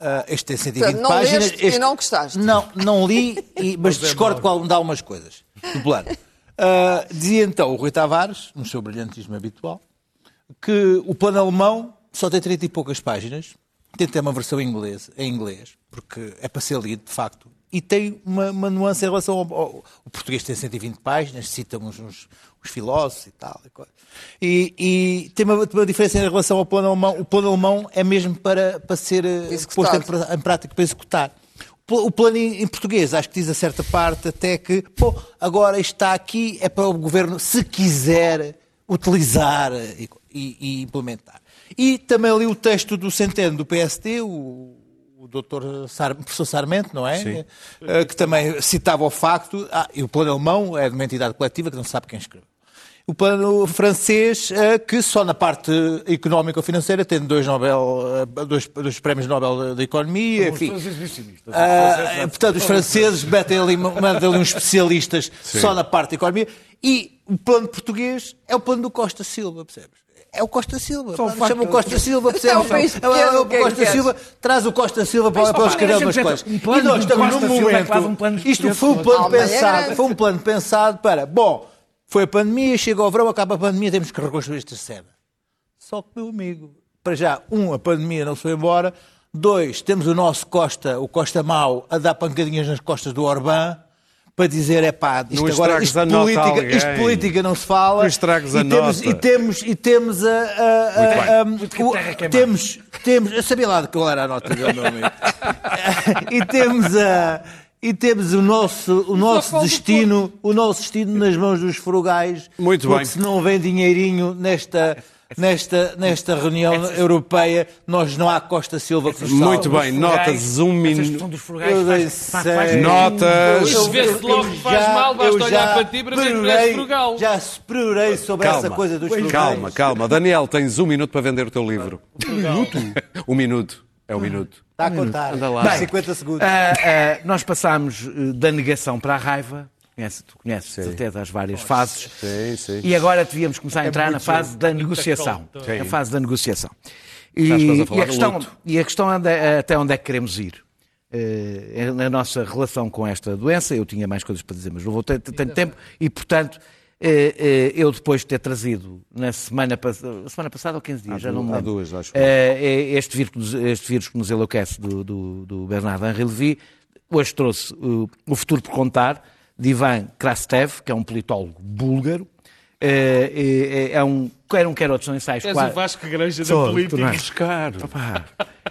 ah, este tem 120 Portanto, não páginas. leste e este- não gostaste. Não, não li, e- mas discordo com de algumas coisas do plano. Ah, dizia então o Rui Tavares, no seu brilhantismo habitual, que o plano alemão só tem 30 e poucas páginas, ter uma versão em inglês, em inglês, porque é para ser lido, de facto, e tem uma, uma nuance em relação ao, ao- O português tem 120 páginas, cita uns, uns- uns filósofos e tal. e E, tem uma, uma diferença em relação ao plano alemão. O plano alemão é mesmo para, para ser eh, Executado. posto em, em prática, para executar. O plano em português, acho que diz a certa parte até que, pô, agora está aqui, é para o governo, se quiser, utilizar e, e- implementar. E também li o texto do Centeno do PSD, o, o doutor Sar, professor Sarmento, não é? Eh, Que também citava o facto, ah, e o plano alemão é de uma entidade coletiva que não sabe quem escreveu. O plano francês, eh, que só na parte económica ou financeira tem dois, Nobel, eh, dois, dois prémios Nobel da Economia, enfim. Ah, portanto, os franceses metem ali, metem ali uns especialistas só na parte da economia. E o plano português é o plano do Costa Silva, percebes? É o Costa Silva. Só o pá, Chama o Costa Silva, percebes? É país É o- é o é Costa queres? Silva, traz o Costa Silva para, para deixa-me coisas. dizer, um e nós estamos num é momento. isto foi um plano é pensado. Foi um plano pensado para. Bom, foi a pandemia, chega ao verão, acaba a pandemia, temos que reconstruir esta cena. Só que, meu amigo, para já, um, a pandemia não se foi embora. Dois, temos o nosso Costa, o Costa Mau, a dar pancadinhas nas costas do Orbán para dizer, é pá, isto Não agora, isto política, alguém. isto política não se fala. Não estragues e a temos, nota. E temos, e temos a... a- a- Muito a- temos, temos, eu sabia lá de qual era a nota dele, meu amigo. e temos a... E temos o nosso, o nosso destino, o nosso destino nas mãos dos frugais. Muito porque bem. se não vem dinheirinho nesta, nesta, nesta reunião europeia, nós não há Costa Silva que nos salve. Muito bem, notas um minuto. dos frugais Eu faz- dei faz- faz- Notas. Isso vê-se logo que faz mal, basta olhar já para ti para ver que frugal. Já se perorei sobre essa coisa dos frugais. Calma, calma. Daniel, tens um minuto para vender o teu livro. Um minuto? um minuto. É um minuto. Está a contar. Anda lá. Bem, Bem, 50 segundos. Ah, ah, nós passámos eh, da negação para a raiva. Conhece, tu conheces, de certeza, as várias fases. Sim, sim. E agora devíamos começar a entrar na fase da negociação. Sim. A fase da negociação. E, a falar e a de questão, e a questão anda- até onde é que queremos ir. Eh, na nossa relação com esta doença, eu tinha mais coisas para dizer, mas não vou ter tanto tempo, e portanto, eh, eh, eu depois de ter trazido na semana, semana passada ou 15 dias, Há já não me há lembro, duas, acho. este, vírus, que nos- este vírus que nos enlouquece do, do, do Bernardo Henri Levy, hoje trouxe uh, o futuro por contar, de Ivan Krastev, que é um politólogo búlgaro, Eh, é, é um quer um, quer outro, são ensaios És quase... o Vasco Granja da política. é? Buscar.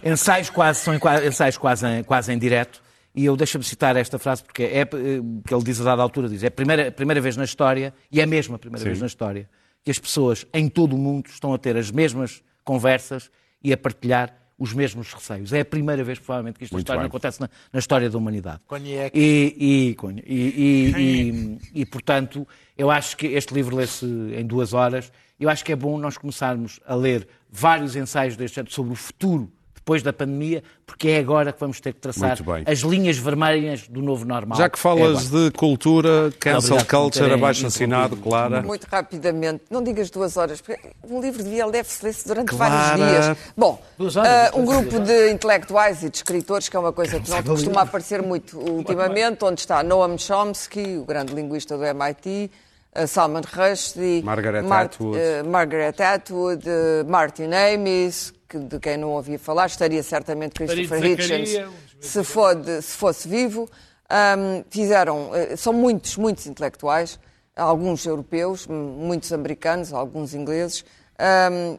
ensaios quase, são ensaios quase em, quase em direto. E eu deixo-me citar esta frase porque é que ele diz a dada altura, diz, é a primeira, a primeira vez na história, e é mesmo a primeira vez na história, que as pessoas em todo o mundo estão a ter as mesmas conversas e a partilhar os mesmos receios. É a primeira vez, provavelmente, que isto história não acontece na, na história da humanidade. Conhaque. E, e, e, e, e, e, portanto, eu acho que este livro lê-se em duas horas. Eu acho que é bom nós começarmos a ler vários ensaios deste género sobre o futuro depois da pandemia, porque é agora que vamos ter que traçar as linhas vermelhas do novo normal. Já que É falas agora. de cultura, cancel Obrigado culture, abaixo assinado. Clara. Muito rapidamente, não digas duas horas, porque um livro devia deve-se ler-se durante Clara. vários dias. Bom, horas, depois um grupo de intelectuais e de escritores, que é uma coisa que não costuma aparecer muito ultimamente, onde está Noam Chomsky, o grande linguista do MIT, ah, Salman Rushdie, Margaret Mart- Atwood. ah, Margaret Atwood, ah, Martin Amis, que, de quem não ouvia falar, estaria certamente Christopher Hitchens, se, for- se fosse vivo. Ahm, fizeram, eh, são muitos, muitos intelectuais, alguns europeus, muitos americanos, alguns ingleses. Ahm,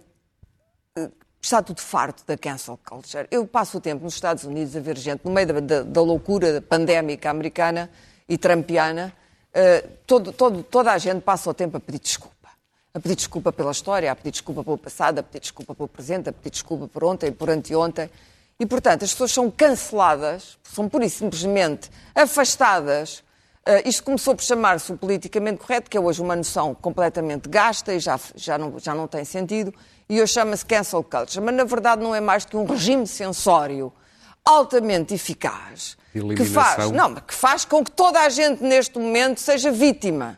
eh, está tudo farto da cancel culture. Eu passo o tempo nos Estados Unidos a ver gente, no meio da, da- da loucura pandémica americana e trampiana, eh, todo- todo- toda a gente passa o tempo a pedir desculpa. A pedir desculpa pela história, a pedir desculpa pelo passado, a pedir desculpa pelo presente, a pedir desculpa por ontem, por anteontem. E, portanto, as pessoas são canceladas, são pura e simplesmente afastadas. Uh, isto começou por chamar-se o politicamente correto, que é hoje uma noção completamente gasta e já, já, não, já não tem sentido, e hoje chama-se cancel culture. Mas, na verdade, não é mais do que um regime censório altamente eficaz que faz, não, que faz com que toda a gente neste momento seja vítima.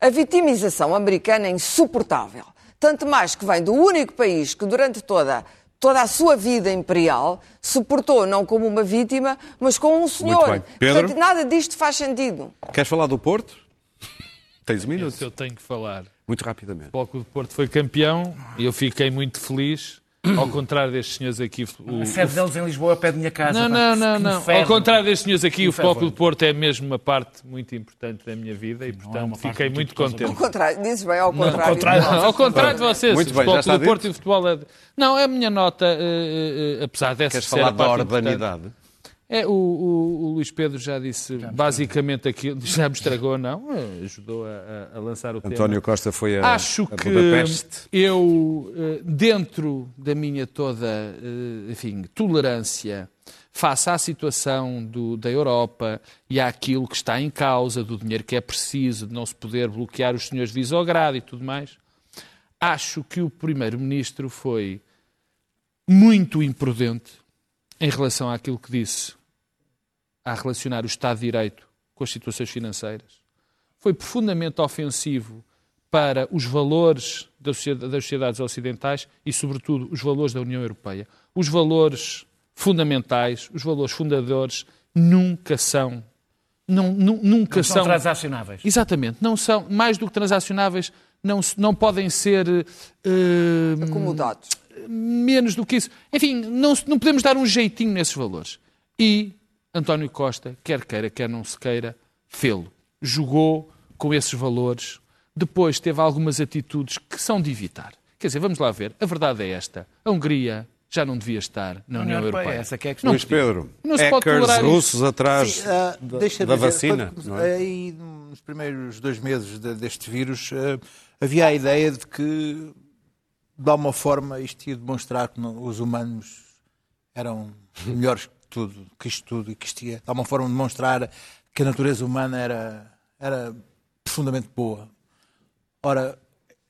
A vitimização americana é insuportável. Tanto mais que vem do único país que durante toda, toda a sua vida imperial se portou não como uma vítima, mas como um senhor. bem. Pedro? Portanto, nada disto faz sentido. Queres falar do Porto? Tens um minuto. Isso eu tenho que falar. Muito rapidamente. O Porto foi campeão e eu fiquei muito feliz. Ao contrário destes senhores aqui, o, A sede deles em Lisboa pede minha casa. Não, pá. não, não, Que não. Ao contrário destes senhores aqui, o Futebol. Clube Porto é mesmo uma parte muito importante da minha vida e, é portanto, parte fiquei muito importante. Ao contente. contrário, dizes bem ao contrário. contrário. Não, ao contrário de vocês, Muito o bem, Futebol Clube do Porto e o futebol é... Não, é a minha nota, eh, eh, apesar dessa Queres falar da parte importante. É, o, o- o Luís Pedro já disse basicamente aquilo, já me estragou, não, eh, ajudou a, a- a lançar o tema. António Costa foi a, Acho a que Budapeste. eu, eh, dentro da minha toda, eh, enfim, tolerância face à situação do- da Europa e àquilo que está em causa, do dinheiro que é preciso, de não se poder bloquear os senhores de Visogrado e tudo mais, acho que o Primeiro-Ministro foi muito imprudente em relação àquilo que disse a relacionar o Estado de Direito com as situações financeiras. Foi profundamente ofensivo para os valores das sociedades ocidentais e, sobretudo, os valores da União Europeia. Os valores fundamentais, os valores fundadores, nunca são. Não, nu- nunca Não são transacionáveis. Exatamente, não são, mais do que transacionáveis, não, não podem ser eh, Acomodados. menos do que isso. Enfim, não, não podemos dar um jeitinho nesses valores. E António Costa, quer queira, quer não se queira, fê-lo. Jogou com esses valores. Depois teve algumas atitudes que são de evitar. Quer dizer, vamos lá ver. A verdade é esta. A Hungria já não devia estar na União Europeia. Essa que é a questão. Não Luís Pedro, Não se pode hackers tolerar isso. russos atrás Sim, ah, da, deixa da dizer, vacina. quando- não é? Aí, nos primeiros dois meses de- deste vírus, ah, havia a ideia de que, de alguma forma, isto ia demonstrar que não- os humanos eram melhores que tudo, que isto tudo, e que isto ia, de alguma forma, demonstrar que a natureza humana era, era profundamente boa. Ora,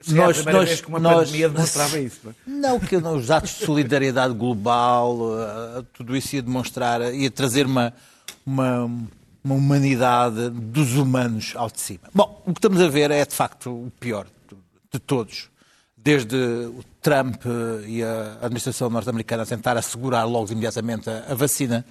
nós, a primeira nós, uma nós, pandemia demonstrava isso. não é? não, que os atos de solidariedade global, eh, tudo isso ia demonstrar, ia trazer uma, uma, uma humanidade dos humanos ao de cima. Bom, o que estamos a ver é de facto o pior de todos. Desde o Trump eh, e a administração norte-americana tentar assegurar logo imediatamente a, vacina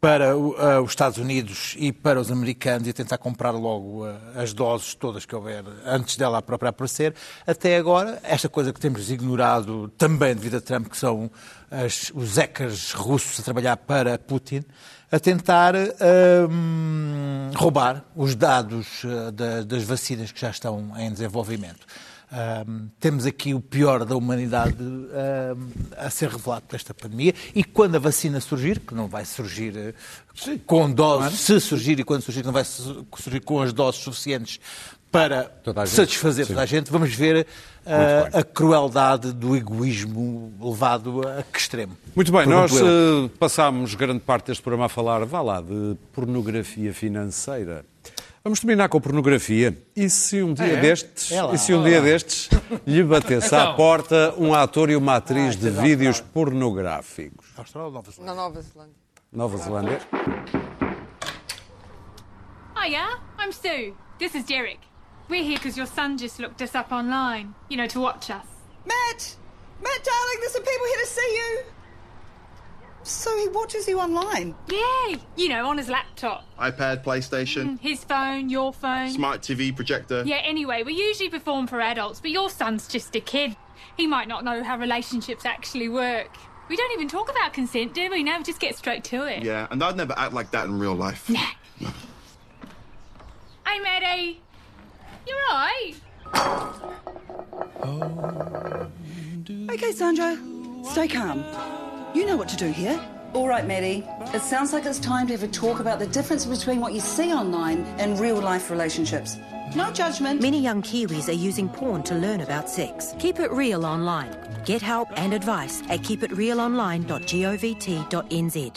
para os Estados Unidos e para os americanos e tentar comprar logo eh, as doses todas que houver antes dela própria aparecer. Até agora, esta coisa que temos ignorado também devido a Trump, que são as- os hackers russos a trabalhar para Putin, a tentar hum, roubar os dados eh, da- das vacinas que já estão em desenvolvimento. Ahm, temos aqui o pior da humanidade ahm, a ser revelado por esta pandemia e quando a vacina surgir, que não vai surgir eh, com doses, se surgir e quando surgir, não vai su- surgir com as doses suficientes para Toda gente. satisfazer Sim. toda a gente, vamos ver ah, a crueldade do egoísmo levado a que extremo. Muito bem, nós eu. eh, passámos grande parte deste programa a falar, vá lá, de pornografia financeira. Vamos terminar com pornografia. E se um dia destes, É lá. e se um dia destes lhe batesse à Então. porta um ator e uma atriz de vídeos pornográficos? Austrália ou Nova Zelândia? Na Nova Zelândia. Nova Zelândia. Hiya, I'm Sue. This is Derek. We're here because your son just looked us up online, you know, to watch us. Matt! Matt, darling, there's some people here to see you. So he watches you online. Yeah, you know, on his laptop. iPad, PlayStation, mm, His phone, your phone. smart TV projector. Yeah, anyway, we usually perform for adults, but your son's just a kid. He might not know how relationships actually work. We don't even talk about consent, do we? No, we just get straight to it. Yeah, and I'd never act like that in real life. Hey, Maddie. You're right. Okay, Sandra. stay calm. You know what to do here. All right, Maddie. It sounds like it's time to have a talk about the difference between what you see online and real life relationships. No judgment. Many young Kiwis are using porn to learn about sex. Keep it real online. Get help and advice at keepitrealonline.govt.nz.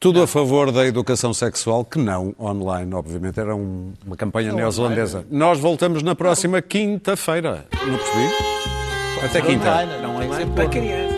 Tudo a favor da educação sexual, que não online, obviamente. Era um- uma campanha neozelandesa. Nós voltamos na próxima quinta-feira. Não percebi? Até quinta. Online, não é para criança.